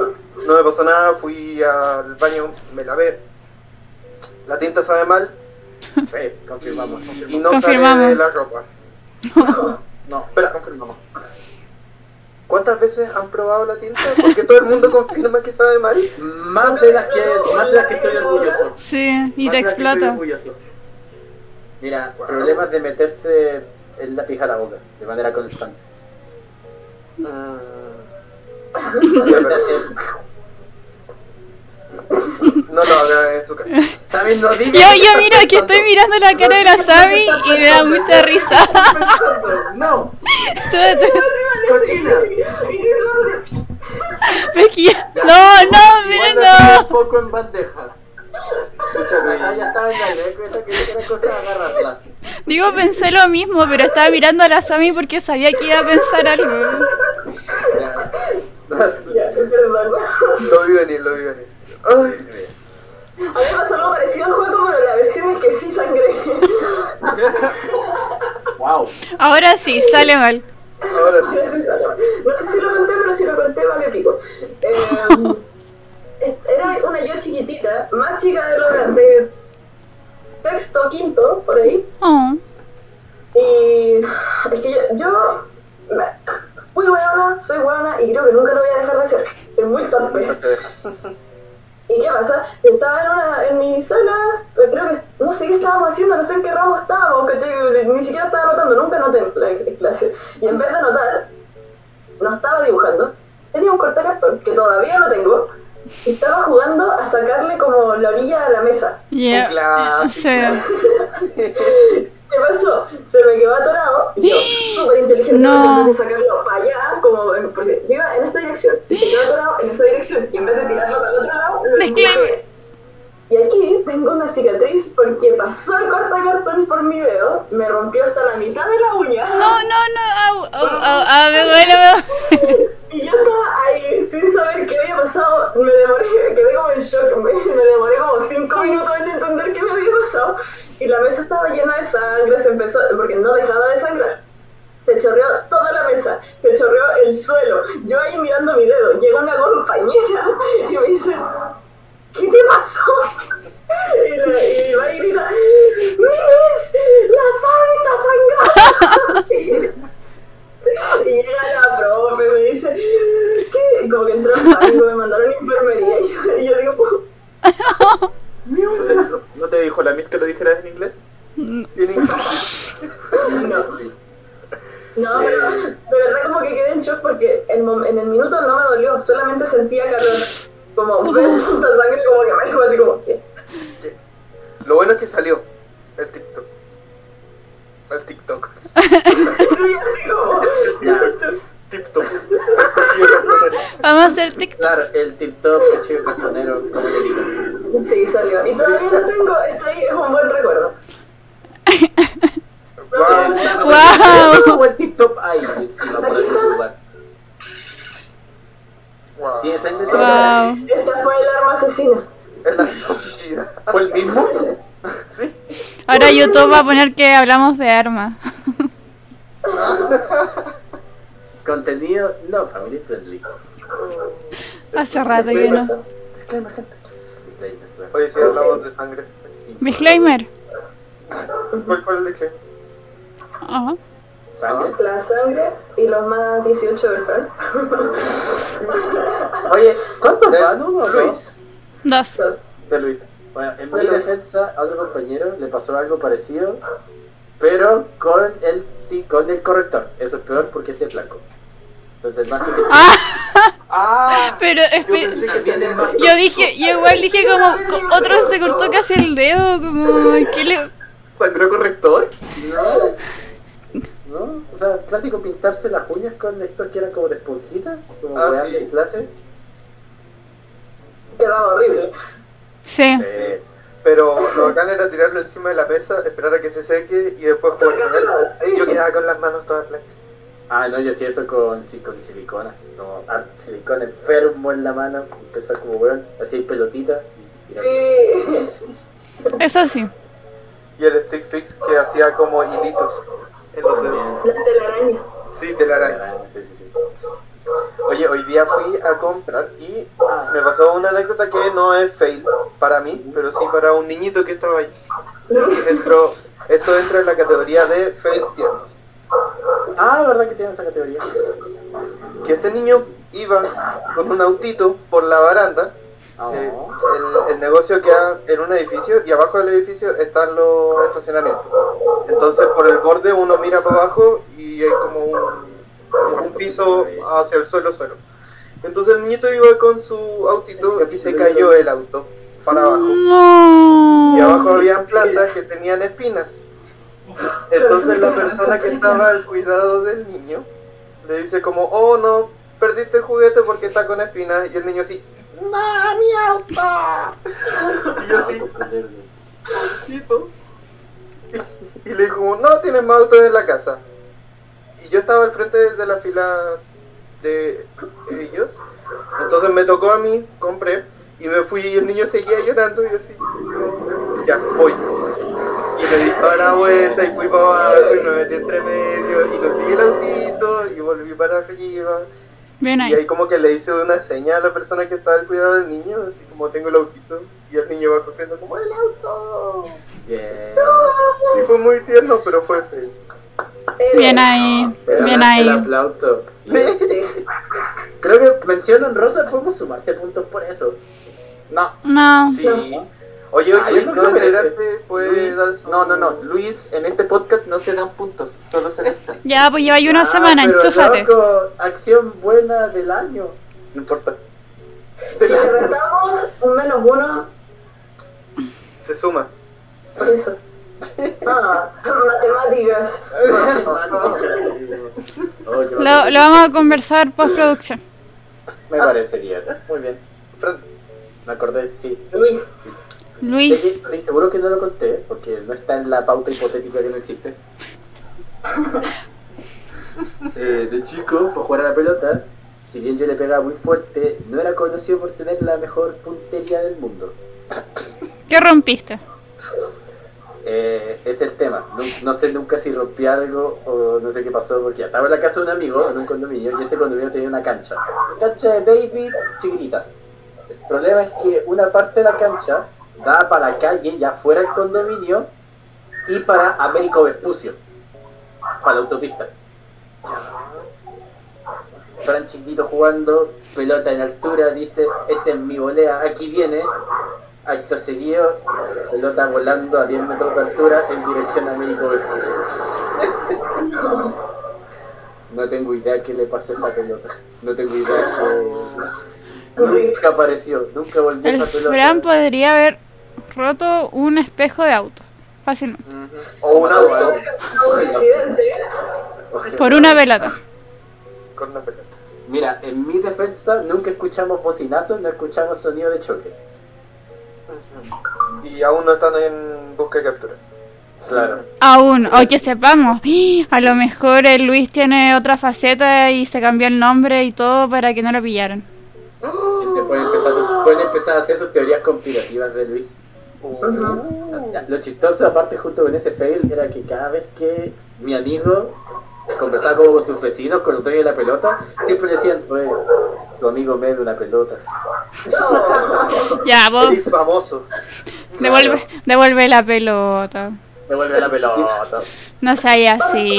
no me pasó nada fui al baño me lavé la tinta sabe mal Sí, confirmamos. y no Confirmamos. sale de la ropa No, Espera. confirmamos. ¿Cuántas veces han probado la tinta? Porque todo el mundo confirma que sabe mal. Más de las que, más de las que estoy orgulloso. Sí, y Más te explota. Mira, Wow. problemas de meterse el lápiz a la boca de manera constante. Mm. No lo haga en su casa. ¿Sabes? No digas Yo, yo miro que estoy mirando la cara de la Sami y me da mucha risa. No, Tú- tú- cochina. yo- No, no, tiro no. un poco en bandeja. Escúchame. Ah, ya estaba en la cosa. Digo, pensé lo mismo, pero estaba mirando a la Sami porque sabía que iba a pensar algo. Lo vi venir, lo vi venir. A mí me pasó algo parecido al juego, pero la versión es que sí sangré. Wow. Ahora sí, sale mal. ahora sí. No sé si lo conté, pero si lo conté, vale pico. Eh, era una yo chiquitita, más chica de lo de sexto, quinto, por ahí. Oh. Y es que yo, yo fui huevona, soy huevona y creo que nunca lo voy a dejar de ser. Soy muy torpe. ¿Y qué pasa? Estaba en, una, en mi sala, eh, creo que no sé qué estábamos haciendo, no sé en qué ramo estábamos, ¿cachai? Ni siquiera estaba anotando, nunca anoté en la en clase. Y en vez de anotar, no estaba dibujando, tenía un cortacartón, que todavía lo tengo, y estaba jugando a sacarle como la orilla a la mesa. Yeah. clásico. Sí. ¿Qué pasó? Se me quedó atorado y yo, súper inteligente, No. de sacarlo para allá, como en, por si- yo iba en esta dirección, se quedó atorado en esa dirección, y en vez de tirarlo para el otro lado, lo Disclaimer. Y aquí tengo una cicatriz porque pasó el cortacartón por mi dedo, me rompió hasta la mitad de la uña. No, no, no. Au, au, me duele. Y yo estaba ahí sin saber qué había pasado, me demoré, quedé como en shock, me, me demoré como 5 minutos en entender qué me había pasado. Y la mesa estaba llena de sangre, se empezó, porque no dejaba de sangrar. Se chorreó toda la mesa, se chorreó el suelo. Yo ahí mirando mi dedo, llega una compañera y me dice, ¿qué te pasó? Y, la, y va y grita, ¡Miss! ¡La sangre está sangrando! Y llega la profe, me dice, ¿qué? Y como que entró en pánico, me mandaron a enfermería. Y yo, y yo digo, "Pu- ¿No te dijo la Miss que lo dijeras en inglés? En inglés. no. No, pero de verdad como que quedé en shock porque en, mom- en el minuto no me dolió, solamente sentía calor. Como ver tanta sangre, como que me dejó así como, ¿qué? Lo bueno es que salió el TikTok. El TikTok. Sí, así como. TikTok. Vamos a hacer TikTok. Claro, el tip-top, el chico cajonero, como le digo. Sí, salió. Y todavía lo tengo, está ahí, es un buen recuerdo. como el tip top ahí encima por algún lugar. Wow. Tiene sangre Wow. toda. Esta fue el arma asesina. Es la estúpida. ¿Fue el mismo? Sí. Ahora YouTube va a poner que hablamos de armas. Contenido no family friendly. Hace rato que no. Disclaimer, gente. Disclaimer. Oye, si hablamos de sangre. Disclaimer. ¿Cuál fue el de qué? Ajá. ¿Sangre? La sangre y los más 18 ¿verdad? Oye, ¿cuántos van? ¿Uno o. Dos. De Luis. Bueno, en mi defensa a otro compañero le pasó algo parecido, pero con el, con el corrector. Eso es peor porque ese es blanco. Entonces, más que Ah, ¡Ah! pero Yo yo dije, yo igual dije como co- otro se cortó casi el dedo, como ¿qué le ¿Sangró corrector? No, no, o sea, clásico pintarse las uñas con estos que eran como de esponjita, como Ah, weá sí. de clase. Quedaba horrible. Sí. Eh, Pero lo bacán era tirarlo encima de la mesa, esperar a que se seque y después jugar con él. Yo quedaba con las manos todas blancas. ah, no, yo hacía eso con, sí, con silicona. Como ah, silicona enfermo en la mano, empezar como weón, así pelotita. y. Sí. Eso sí. Y el stick fix que hacía como hilitos en los dedos. La telaraña. Sí, te la araña. Sí, sí, sí. Oye, hoy día fui a comprar y me pasó una anécdota que no es fail para mí, pero sí para un niñito que estaba ahí. Entró, esto entra en la categoría de fails tiernos. Ah, ¿verdad que tiene esa categoría? Que este niño iba con un autito por la baranda. Ah, eh, el, el negocio queda en un edificio y abajo del edificio están los estacionamientos. Entonces por el borde uno mira para abajo y hay como un, un piso hacia el suelo suelo. Entonces el niñito iba con su autito y se cayó el auto para abajo. No. Y abajo habían plantas que tenían espinas. Entonces la persona que estaba al cuidado del niño le dice como, oh no, perdiste el juguete porque está con espinas. Y el niño así, no, mi auto. Y yo así, pobrecito. Y, y le dijo, como, no, tienes más autos en la casa. Yo estaba al frente de la fila de ellos. Entonces me tocó a mí, compré. Y me fui y el niño seguía llorando y yo así, "No, ya, voy. Y le di toda la vuelta y fui para abajo y me metí entre medio y conseguí el autito y volví para arriba. Bien Y ahí. como que le hice una señal a la persona que estaba al cuidado del niño, así como tengo el autito. Y el niño va corriendo como, ¡el auto! Bien. Y fue muy tierno, pero fue feo. Bien ahí. Pero Bien el ahí. aplauso. Creo que mención honrosa podemos sumarte puntos por eso. No. No. Sí. Oye, Ah, oye, creo no enteraste, puede Luis-. No, no, no. Luis, en este podcast no se dan puntos, solo se restan. Ya, pues lleva ahí una Ah, semana, pero, enchúfate. loco, acción buena del año. No importa. Si le restamos un menos uno, Se suma. por eso. Ah, matemáticas. Lo, lo vamos a conversar postproducción. Me parecería. Muy bien. Me acordé, sí. Luis. Luis. Estoy seguro que no lo conté, porque no está en la pauta hipotética que no existe. Eh, de chico, para jugar a la pelota, si bien yo le pegaba muy fuerte, no era conocido por tener la mejor puntería del mundo. ¿Qué rompiste? Eh, es el tema. No, sé nunca si rompí algo o no sé qué pasó, porque estaba en la casa de un amigo, en un condominio, y este condominio tenía una cancha. Cancha de baby chiquitita. El problema es que una parte de la cancha daba para la calle, ya fuera del condominio, y para Américo Vespucio, para la autopista. Fran chiquito jugando, pelota en altura, dice, este es mi volea, aquí viene. Acto seguido, pelota volando a 10 metros de altura en dirección a Américo Vespucio. No tengo idea qué le pasó a esa pelota. No tengo idea que... Nunca apareció, nunca volvió El esa pelota. Fran podría haber roto un espejo de auto. Fácilmente. O un auto Un accidente. Por una pelota. con una pelota. Mira, en mi defensa nunca escuchamos bocinazos, no escuchamos sonido de choque. Y aún no están en busca y captura. Claro. Aún, o que sepamos, a lo mejor el Luis tiene otra faceta y se cambió el nombre y todo para que no lo pillaran. Este puede empezar, su- pueden empezar a hacer sus teorías conspirativas de Luis. Lo chistoso, aparte, junto con ese fail, era que cada vez que mi amigo conversaba como con sus vecinos con el dueño de la pelota, siempre decían, oye, tu amigo me da una pelota. Ya, vos, Eres famoso. devuelve, devuelve la pelota. Devuelve la pelota. No seas así.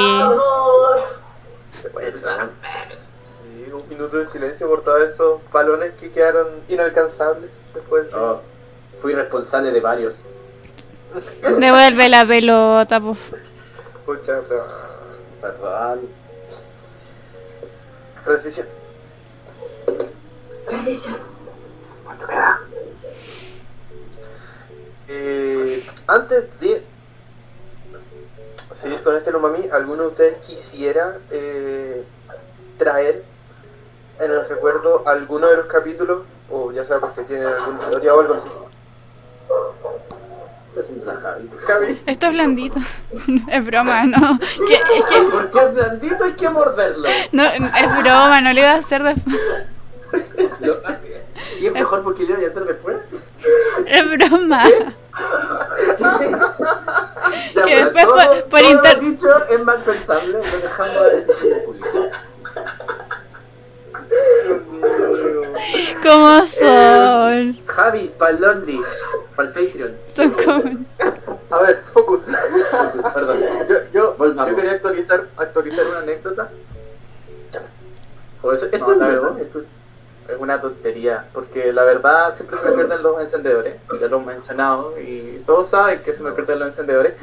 Sí, un minuto de silencio por todos esos balones que quedaron inalcanzables después. de- No, fui responsable de varios. Devuelve la pelota, pues. Pucha, Perdón. Transición. Precisión. ¿Cuánto queda? Eh, antes de seguir con este Lumami, ¿alguno de ustedes quisiera eh, traer en el recuerdo alguno de los capítulos? O ya sea porque tienen alguna teoría o algo así. Javi. Javi. Esto es blandito. Es broma, no. Que, es que, ¿Por qué es blandito? Hay que morderlo. no, es broma, no le iba a hacer después. Y es mejor porque yo voy a hacer después. Es broma. Ya, Que después todo- por- por todo inter- lo dicho es mal pensable, lo dejamos a. ¿Cómo son? Javi, para el Laundry, para el Patreon. Son como. A ver, focus. Perdón. Yo, yo, yo quería actualizar, actualizar una anécdota. O eso- esto No, es la nuevo. verdad, esto es una tontería, porque la verdad siempre se me pierden los encendedores, ya lo he mencionado, y todos saben que se me pierden los encendedores,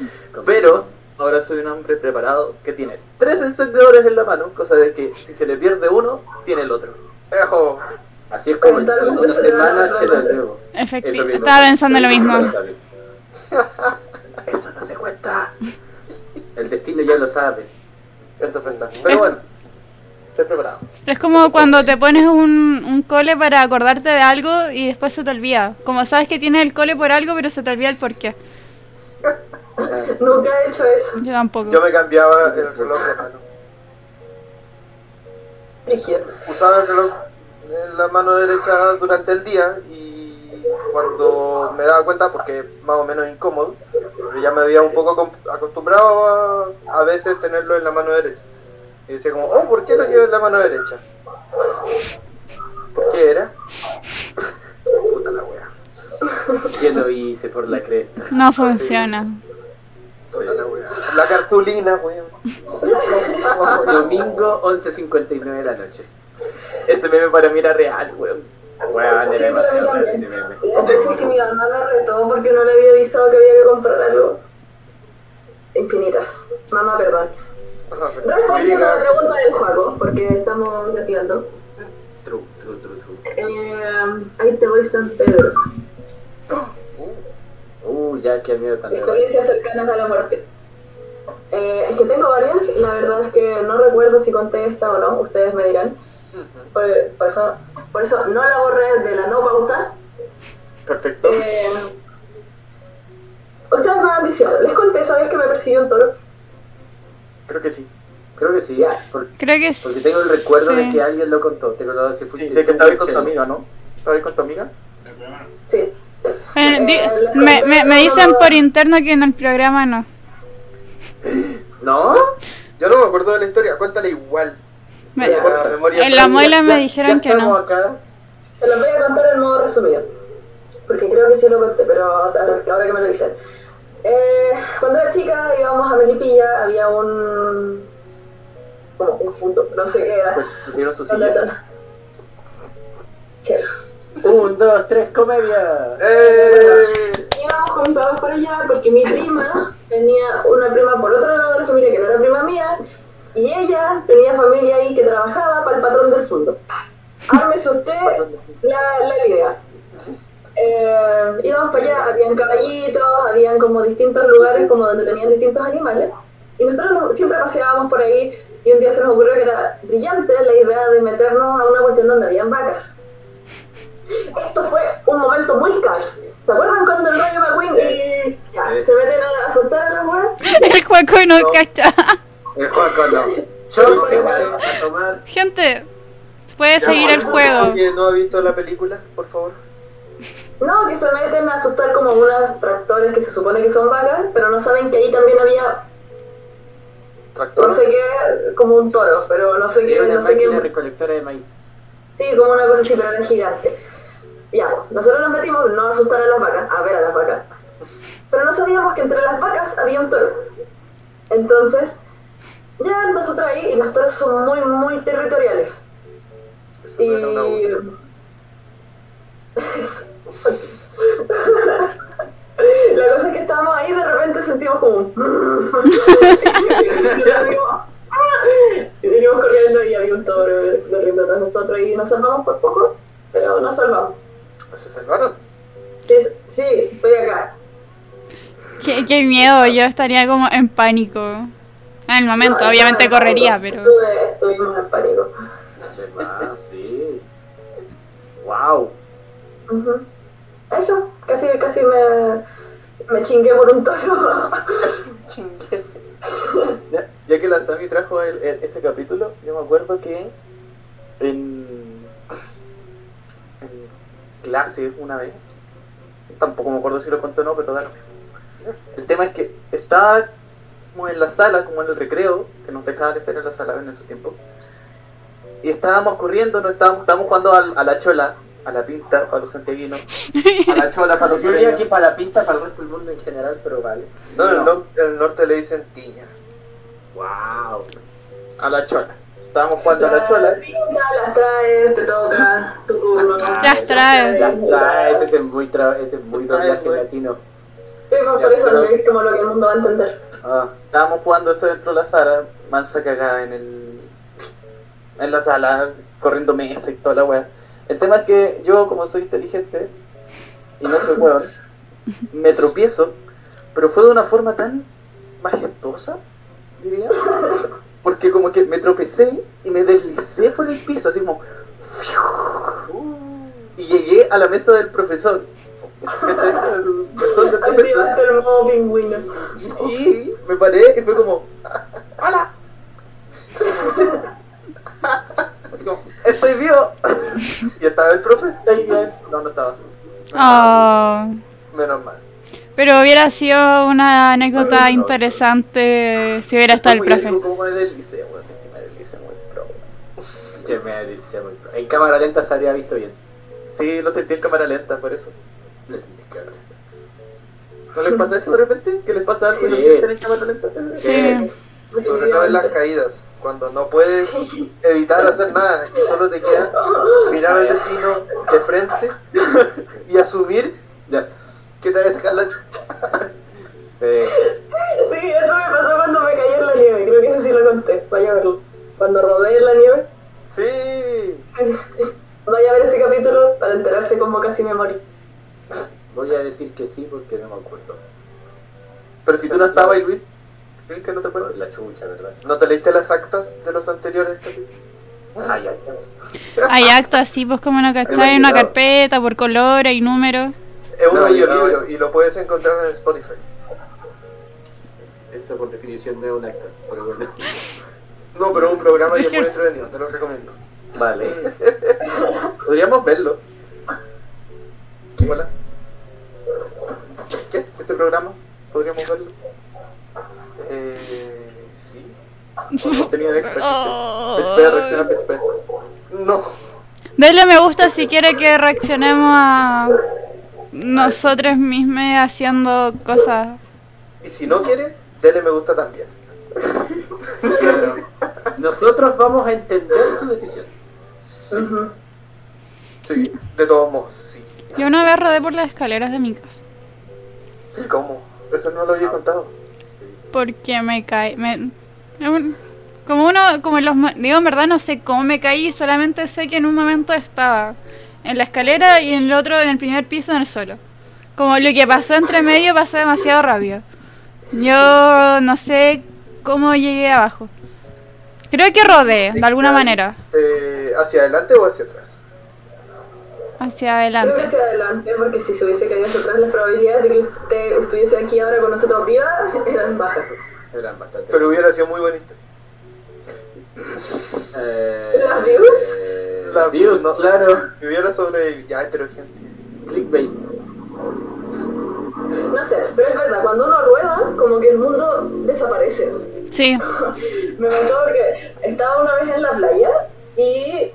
pero ahora soy un hombre preparado que tiene tres encendedores en la mano, cosa de que si se le pierde uno, tiene el otro. Ejo. Así es como en una semana se lo nuevo. Efectivo. Estaba pensando lo mismo. Eso no se cuenta. El destino ya lo sabe. Eso Es- Pero bueno, estoy preparado. Es como cuando te pones un, un cole para acordarte de algo y después se te olvida. Como sabes que tienes el cole por algo, pero se te olvida el porqué. Nunca he hecho eso. Yo tampoco. Yo me cambiaba el reloj de mano. Usaba el reloj en la mano derecha durante el día y cuando me daba cuenta, porque es más o menos incómodo, pero ya me había un poco acostumbrado a, a veces tenerlo en la mano derecha. Y decía como, oh, ¿por qué lo llevo en la mano derecha? ¿Por qué era? Puta la wea. Yo lo hice por la cresta. No funciona. La wea. La cartulina, weón. Domingo 11.59 de la noche. Este meme para mí era real, weón. Sí, era demasiado real también. ese meme. Que mi mamá me retó porque no le había avisado que había que comprar algo. Infinitas. Mamá, perdón. Respondiendo a la pregunta del juego, porque estamos investigando. True, true, true, true. Eh, ahí te voy San Pedro. Uh, ya qué miedo tan Experiencias cercanas a la muerte. Eh, es que tengo varias, la verdad es que no recuerdo si conté esta o no, ustedes me dirán. Por, por eso, por eso no la borré de la no pauta. Perfecto. Eh, ustedes me van diciendo, les conté esa vez que me persiguió un toro. Creo que sí. Creo que sí, por- Creo que porque tengo el recuerdo de que alguien lo contó. Tengo la si Sí, de que tú, estabas con tu amiga, ¿no? ¿Estabas con tu amiga? Sí. Eh, di- me, me, me dicen por interno que en el programa no. ¿No? Yo no me acuerdo de la historia, cuéntale igual. Me- La memoria en la muela me Ya- dijeron ya que no. acá. Se los voy a contar en modo resumido. Porque creo que sí lo conté, pero o sea, ahora que me lo dicen. Eh, cuando era chica íbamos a Melipilla, había un. como un fondo, no sé qué era. Pues, Un, dos, tres, comedia. ¡Eh! Íbamos papás para allá porque mi prima tenía una prima por otro lado de la familia que no era prima mía y ella tenía familia ahí que trabajaba para el patrón del fondo. Ármese usted la, la idea. Eh, íbamos para allá, habían caballitos, habían como distintos lugares como donde tenían distintos animales y nosotros nos- siempre paseábamos por ahí y un día se nos ocurrió que era brillante la idea de meternos a una cuestión donde habían vacas. Esto fue un momento muy cars. ¿Se acuerdan cuando el Rayo McQueen y Ya, se meten a soltar a la weá. El juego no cacha. El juego no. Yo gente, a tomar. Gente, puede seguir el juego. ¿Alguien no ha visto la película, por favor? No, que se meten a asustar como unas tractores que se supone que son vacas, pero no saben que ahí también había no ¿Tractor? sé qué, como un toro, pero no sé qué, Era una no sé qué. recolectora de maíz. Sí, como una cosa así, pero era gigante. Ya, pues, nosotros nos metimos no a asustar a las vacas, a ver a las vacas. Pero no sabíamos que entre las vacas había un toro. Entonces, ya nosotros ahí, y los toros son muy, muy territoriales. Eso Y... era. La cosa es que estábamos ahí y de repente sentimos como un... y venimos corriendo y había un toro corriendo tras nosotros y nos salvamos por poco, pero nos salvamos. ¿Se salvaron? Sí, estoy acá. Qué, qué miedo, yo estaría como en pánico. En el momento, No, obviamente correría, pero... Estuve- Estuvimos en pánico. Además, sí. Wow. Ujú. Eso, casi, casi me, me chingué por un toro. Ya, ya que la Sami trajo el- el- ese capítulo, yo me acuerdo que en, en clase una vez, tampoco me acuerdo si lo conté o no, pero da lo mismo. El tema es que estábamos en la sala, como en el recreo, que nos dejaban estar en la sala en ese tiempo, y estábamos corriendo, no estábamos, estábamos jugando al- a, la chola, a la pinta, para los santiaguinos, a la chola para los Yo diría que para la pinta, para el resto del mundo en general, pero vale. No, en el, no- el norte le dicen tiña. Wow. A la chola. Estábamos jugando a la chola. Las traes, te toca, tu turno. Las traes. Ah, ese es muy, tra ese es muy doblaje latino. Sí, pues por eso no es como lo que el mundo va a entender. Ah, Estábamos jugando eso dentro de la sala, mansa cagada en el. en la sala, corriendo mesa y toda la wea. El tema es que yo, como soy inteligente y no soy weón, me tropiezo, pero fue de una forma tan majestuosa, diría. Porque como que me tropecé y me deslicé por el piso, así como. Y llegué a la mesa del profesor. Y me paré y fue como, ¡Hola! Así como, ¡Estoy vivo! Y estaba el profe. No, no estaba. Oh. Menos mal. Pero hubiera sido una anécdota interesante si hubiera estado el profe. Como me es que Me deslicé muy pro. que me dice muy pro. En cámara lenta se habría visto bien. Sí, lo sentí en cámara lenta, por eso. Le sentí cámara lenta. ¿No les pasa eso de repente? ¿Que les pasa algo y lo Sí. sienten en cámara lenta? Sí. Sobre todo en las caídas, cuando no puedes evitar hacer nada, y solo te queda mirar al destino de frente y asumir Ya sé. Que te va a sacar la chucha. Sí. Sí, eso me pasó cuando me caí en la nieve. Creo que eso sí lo conté. Vaya a verlo. Cuando rodé en la nieve. Sí. Vaya a ver ese capítulo para enterarse cómo casi me morí. Voy a decir que sí porque no me acuerdo. Pero si tú no estabas ahí, Luis, ¿crees que no te acuerdas? La chucha, ¿verdad? ¿No te leíste las actas de los anteriores capítulos? Ya sé. Hay actas así, pues como no cachai, una carpeta por color, hay números. Es un No, no- audiolibro y lo puedes encontrar en Spotify. Eso por definición no es un acta, pero bueno. No, pero es un programa que Es muy entretenido, te lo recomiendo. Vale. Podríamos verlo. Hola. ¿Qué? ¿Ese programa? ¿Podríamos verlo? Eh. Sí. No tenía Oh. Espera, reacciona, espera. No. Denle me gusta si quiere que reaccionemos a nosotros mismos haciendo cosas. Y si no quiere, dele me gusta también. Claro. Nosotros vamos a entender su decisión. Sí, de todos modos, sí. Yo una vez rodé por las escaleras de mi casa. ¿Y cómo? Eso no lo había contado. Porque me caí. Me, como uno, como en los. Digo, en verdad no sé cómo me caí, solamente sé que en un momento estaba en la escalera y en el otro, en el primer piso, en el suelo. Como lo que pasó entre medio pasó demasiado rápido. Yo no sé cómo llegué abajo. Creo que rodé, de alguna manera. Eh, ¿Hacia adelante o hacia atrás? Hacia Creo que adelante. hacia adelante, porque si se hubiese caído hacia atrás, las probabilidades de que usted estuviese aquí ahora con nosotros viva eran bajas. Eran bastante. Pero hubiera sido muy bonito. Eh, ¿Las views? Las views, no. claro. Si hubiera sobrevivido. Ya, pero gente. Clickbait. No sé, pero es verdad, cuando uno rueda, como que el mundo desaparece. Sí. Me pasó porque estaba una vez en la playa y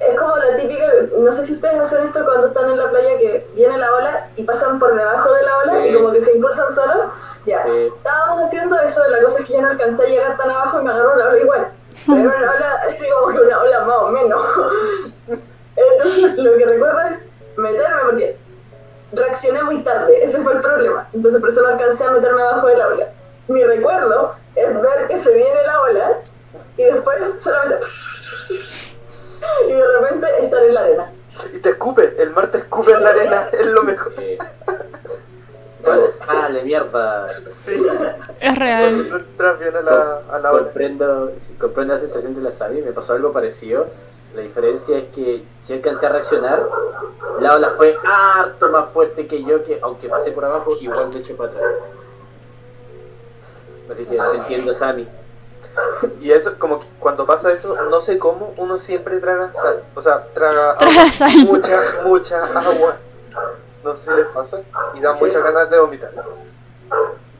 es como la típica, no sé si ustedes hacen esto cuando están en la playa que viene la ola y pasan por debajo de la ola y como que se impulsan solos. Ya, Sí. estábamos haciendo eso, la cosa es que yo no alcancé a llegar tan abajo y me agarró la ola igual. Pero una ola, así como que una ola más o menos. Entonces lo que recuerdo es meterme porque reaccioné muy tarde, ese fue el problema. Entonces por eso no alcancé a meterme abajo de la ola. Mi recuerdo es ver que se viene la ola y después solamente... Y de repente estar en la arena. Y te escupe. El mar te escupe en la arena. Es lo mejor. Sale, mierda. Sí. Es real. A la, a la. Comprendo, comprendo la sensación de la Sabi, me pasó algo parecido. La diferencia es que si alcancé a reaccionar, la ola fue harto más fuerte que yo, que aunque pasé por abajo, igual me eché para atrás. Así que te entiendo, Sammy. Y eso, como que cuando pasa eso, no sé cómo, uno siempre traga sal. O sea, traga, Traga agua, sal. mucha, mucha agua. No sé si les pasa. Y da Sí. muchas ganas de vomitar.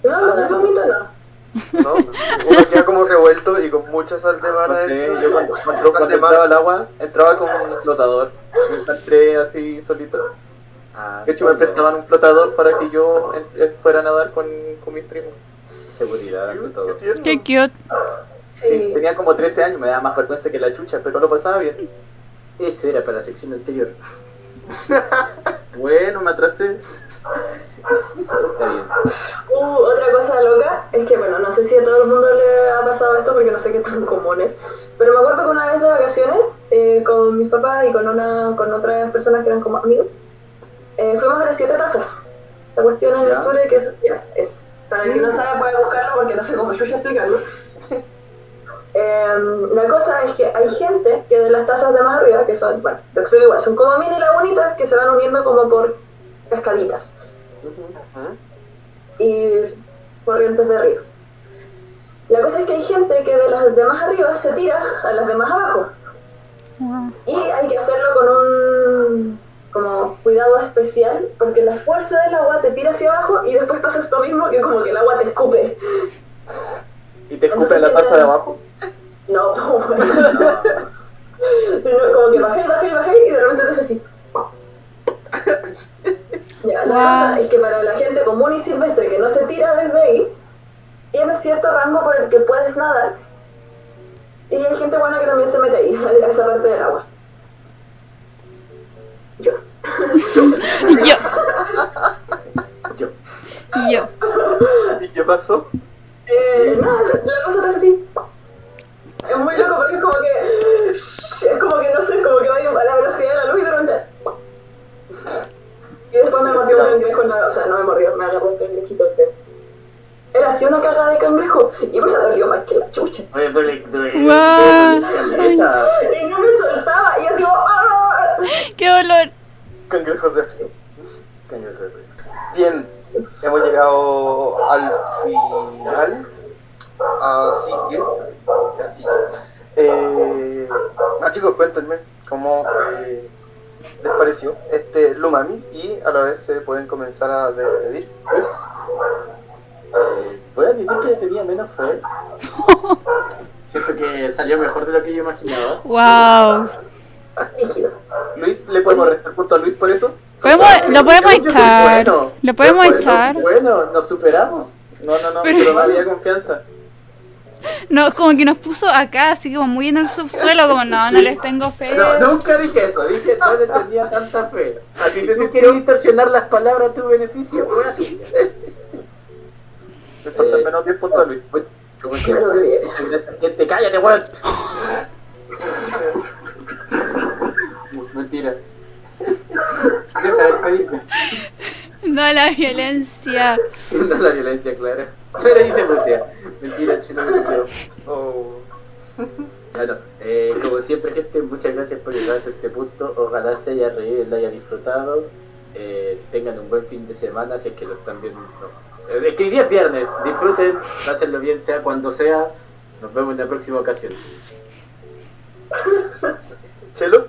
No, no, no, vomito no. ¿No? Uno queda como revuelto y con mucha sal de mar No sé, adentro. yo cuando, cuando, cuando entraba al agua, entraba con un flotador. Me encontré así solito. Ah, De hecho, me prestaban un flotador para que yo fuera a nadar con, con mis primos. Seguridad, todo. Qué cute. Sí, Sí. tenía como 13 años, me daba más vergüenza que la chucha, pero lo pasaba bien. Ese era para la sección anterior. Bueno, me atrasé. Está bien. Uh, otra cosa loca es que, bueno, no sé si a todo el mundo le ha pasado esto porque no sé qué tan común es, pero me acuerdo que una vez de vacaciones, eh, con mis papás y con, una, con otras personas que eran como amigos, eh, fuimos a las siete tazas. La cuestión en el Ya. sur es que es, ya, es. Para el que no sabe puede buscarlo porque no sé cómo yo explicarlo. Em, la cosa es que hay gente que de las tazas de más arriba, que son, bueno, lo explico igual, son como mini lagunitas que se van uniendo como por cascaditas y corrientes de río. La cosa es que hay gente que de las de más arriba se tira a las de más abajo y hay que hacerlo con un como cuidado especial porque la fuerza del agua te tira hacia abajo y después pasa esto mismo que como que el agua te escupe. Y te escupe la taza de abajo. No, Sino como que bajé, bajé, bajé y de repente te así. Ya, la Wow. cosa es que para la gente común y silvestre que no se tira desde ahí, tiene cierto rango por el que puedes nadar. Y hay gente buena que también se mete ahí, a esa parte del agua. Yo. Yo. Yo. Yo. ¿Y qué pasó? Eh, nada, la, la cosa te hace así. Es muy loco porque es como que. Es como que no sé, como que va a la velocidad de la luz y de repente. Y después me mordió un cangrejo la. O sea, no me mordió, me agarró un cangrejito. Era así una cagada de cangrejo y me dolió más que la chucha. Oye. Y no me soltaba y así como. ¡ah! Qué dolor. Cangrejos de frío. Caño de río. Bien, hemos llegado al final. Así que. Así que. Eh, ah, chicos, cuéntenme cómo eh, les pareció este Lumami y a la vez se pueden comenzar a despedir. Luis. Eh, voy a admitir que tenía menos fe. Siento que salió mejor de lo que yo imaginaba. Wow. Luis, ¿le podemos restar punto a Luis por eso? Podemos, lo podemos echar. bueno. Lo podemos echar. Bueno, nos superamos. No, no, no, Pero- pero no había confianza. No, como que nos puso acá, así como muy en el subsuelo, como no, no les tengo fe. No, nunca dije eso, dije no le tenía tanta fe. Así que si quieres distorsionar las palabras a tu beneficio, fue así. Le faltan menos 10 puntos a Luis. Como siempre, esta gente, cállate, weón. Mentira. Deja de pedirme. No a la violencia. No la violencia, clara. Pero ahí se. Mentira, chino, te quiero. Oh. Bueno, eh, como siempre, gente, muchas gracias por llegar hasta este punto. Ojalá se haya reído y lo haya disfrutado. Eh, tengan un buen fin de semana, si es que lo están viendo. No. Eh, Es que hoy día es viernes. Disfruten, pásenlo bien, sea cuando sea. Nos vemos en la próxima ocasión. ¿Chelo?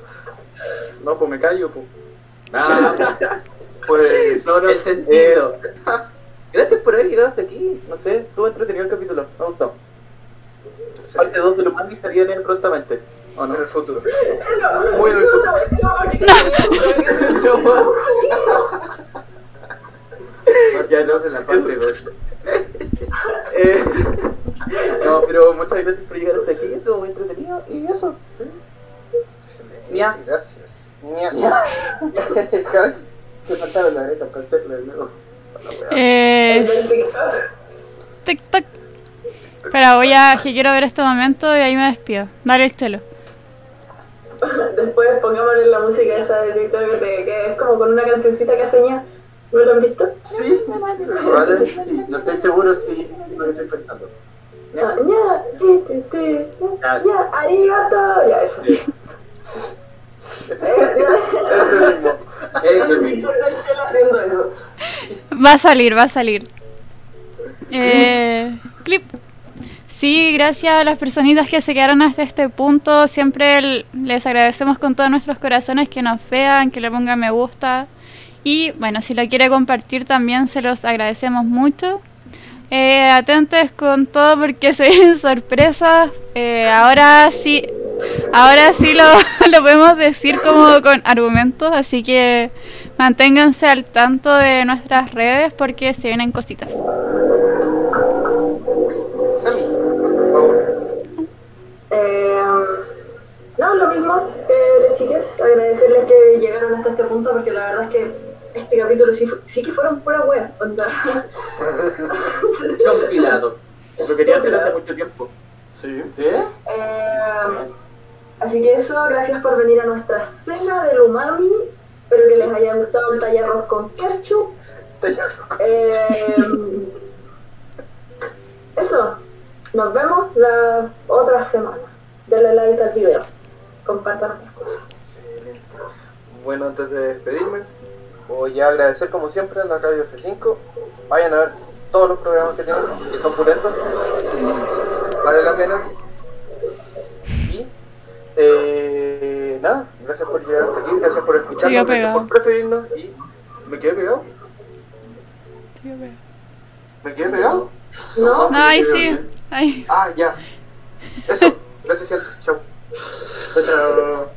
No, pues me callo, pues. Ah, Pues. No, no, el sentido. Gracias por haber llegado hasta aquí. No sé, estuvo entretenido el capítulo. Me gustó. Parte 2 de Lumandi estaría en él prontamente. ¿O no? En el futuro. Muy en el futuro. ya no, en la parte 2. Eh, no, pero muchas gracias por llegar hasta aquí. Estuvo muy entretenido. Y eso. ¿sí? Ña. Gracias. Javi, Te faltaron las arenas para hacerlo de nuevo. Eh, TikTok. Espera, voy a. que quiero ver este momento y ahí me despido. Dale el telo. Después pongámosle la música esa de TikTok que, que es como con una cancioncita que hace ña. ¿No lo han visto? Sí. ¿Vale? Sí, no estoy seguro si lo estoy pensando. Ya, ña, ti, ti, ti, ña, sí. ña, arigato. Ya, eso. Ese mismo. Ese mismo. Haciendo eso. Va a salir, va a salir. Eh, clip. Sí, gracias a las personitas que se quedaron hasta este punto. Siempre les agradecemos con todos nuestros corazones que nos vean, que le pongan me gusta. Y bueno, si lo quiere compartir también se los agradecemos mucho. Eh, atentes con todo porque se vienen sorpresas. Eh, ahora sí, ahora sí lo, lo podemos decir como con argumentos, así que manténganse al tanto de nuestras redes porque se vienen cositas. Sammy, por favor. Eh, no, lo mismo, eh, chicas, agradecerles que llegaron hasta este punto porque la verdad es que este capítulo sí, sí que fueron pura wea. onda. Compilado. Lo quería hacer hace mucho tiempo. Sí. ¿Sí? Eh, así que eso, gracias por venir a nuestra cena del umami. Espero que les haya gustado el tallarros con ketchup. Eh, eso, nos vemos la otra semana. Denle like al video. Compartan las cosas. Excelente. Bueno, antes de despedirme, voy a agradecer como siempre a la Radio F5. Vayan a ver todos los programas que tienen, que son pulentos. Vale la pena. Y eh, nada, gracias por llegar hasta aquí, gracias por escucharnos, gracias pegado. por preferirnos y me quedé pegado. ¿Me quedé pegado? ¿No? No, ahí sí. Ahí. Ah, ya. Eso. Gracias, gente. Chao. Chao.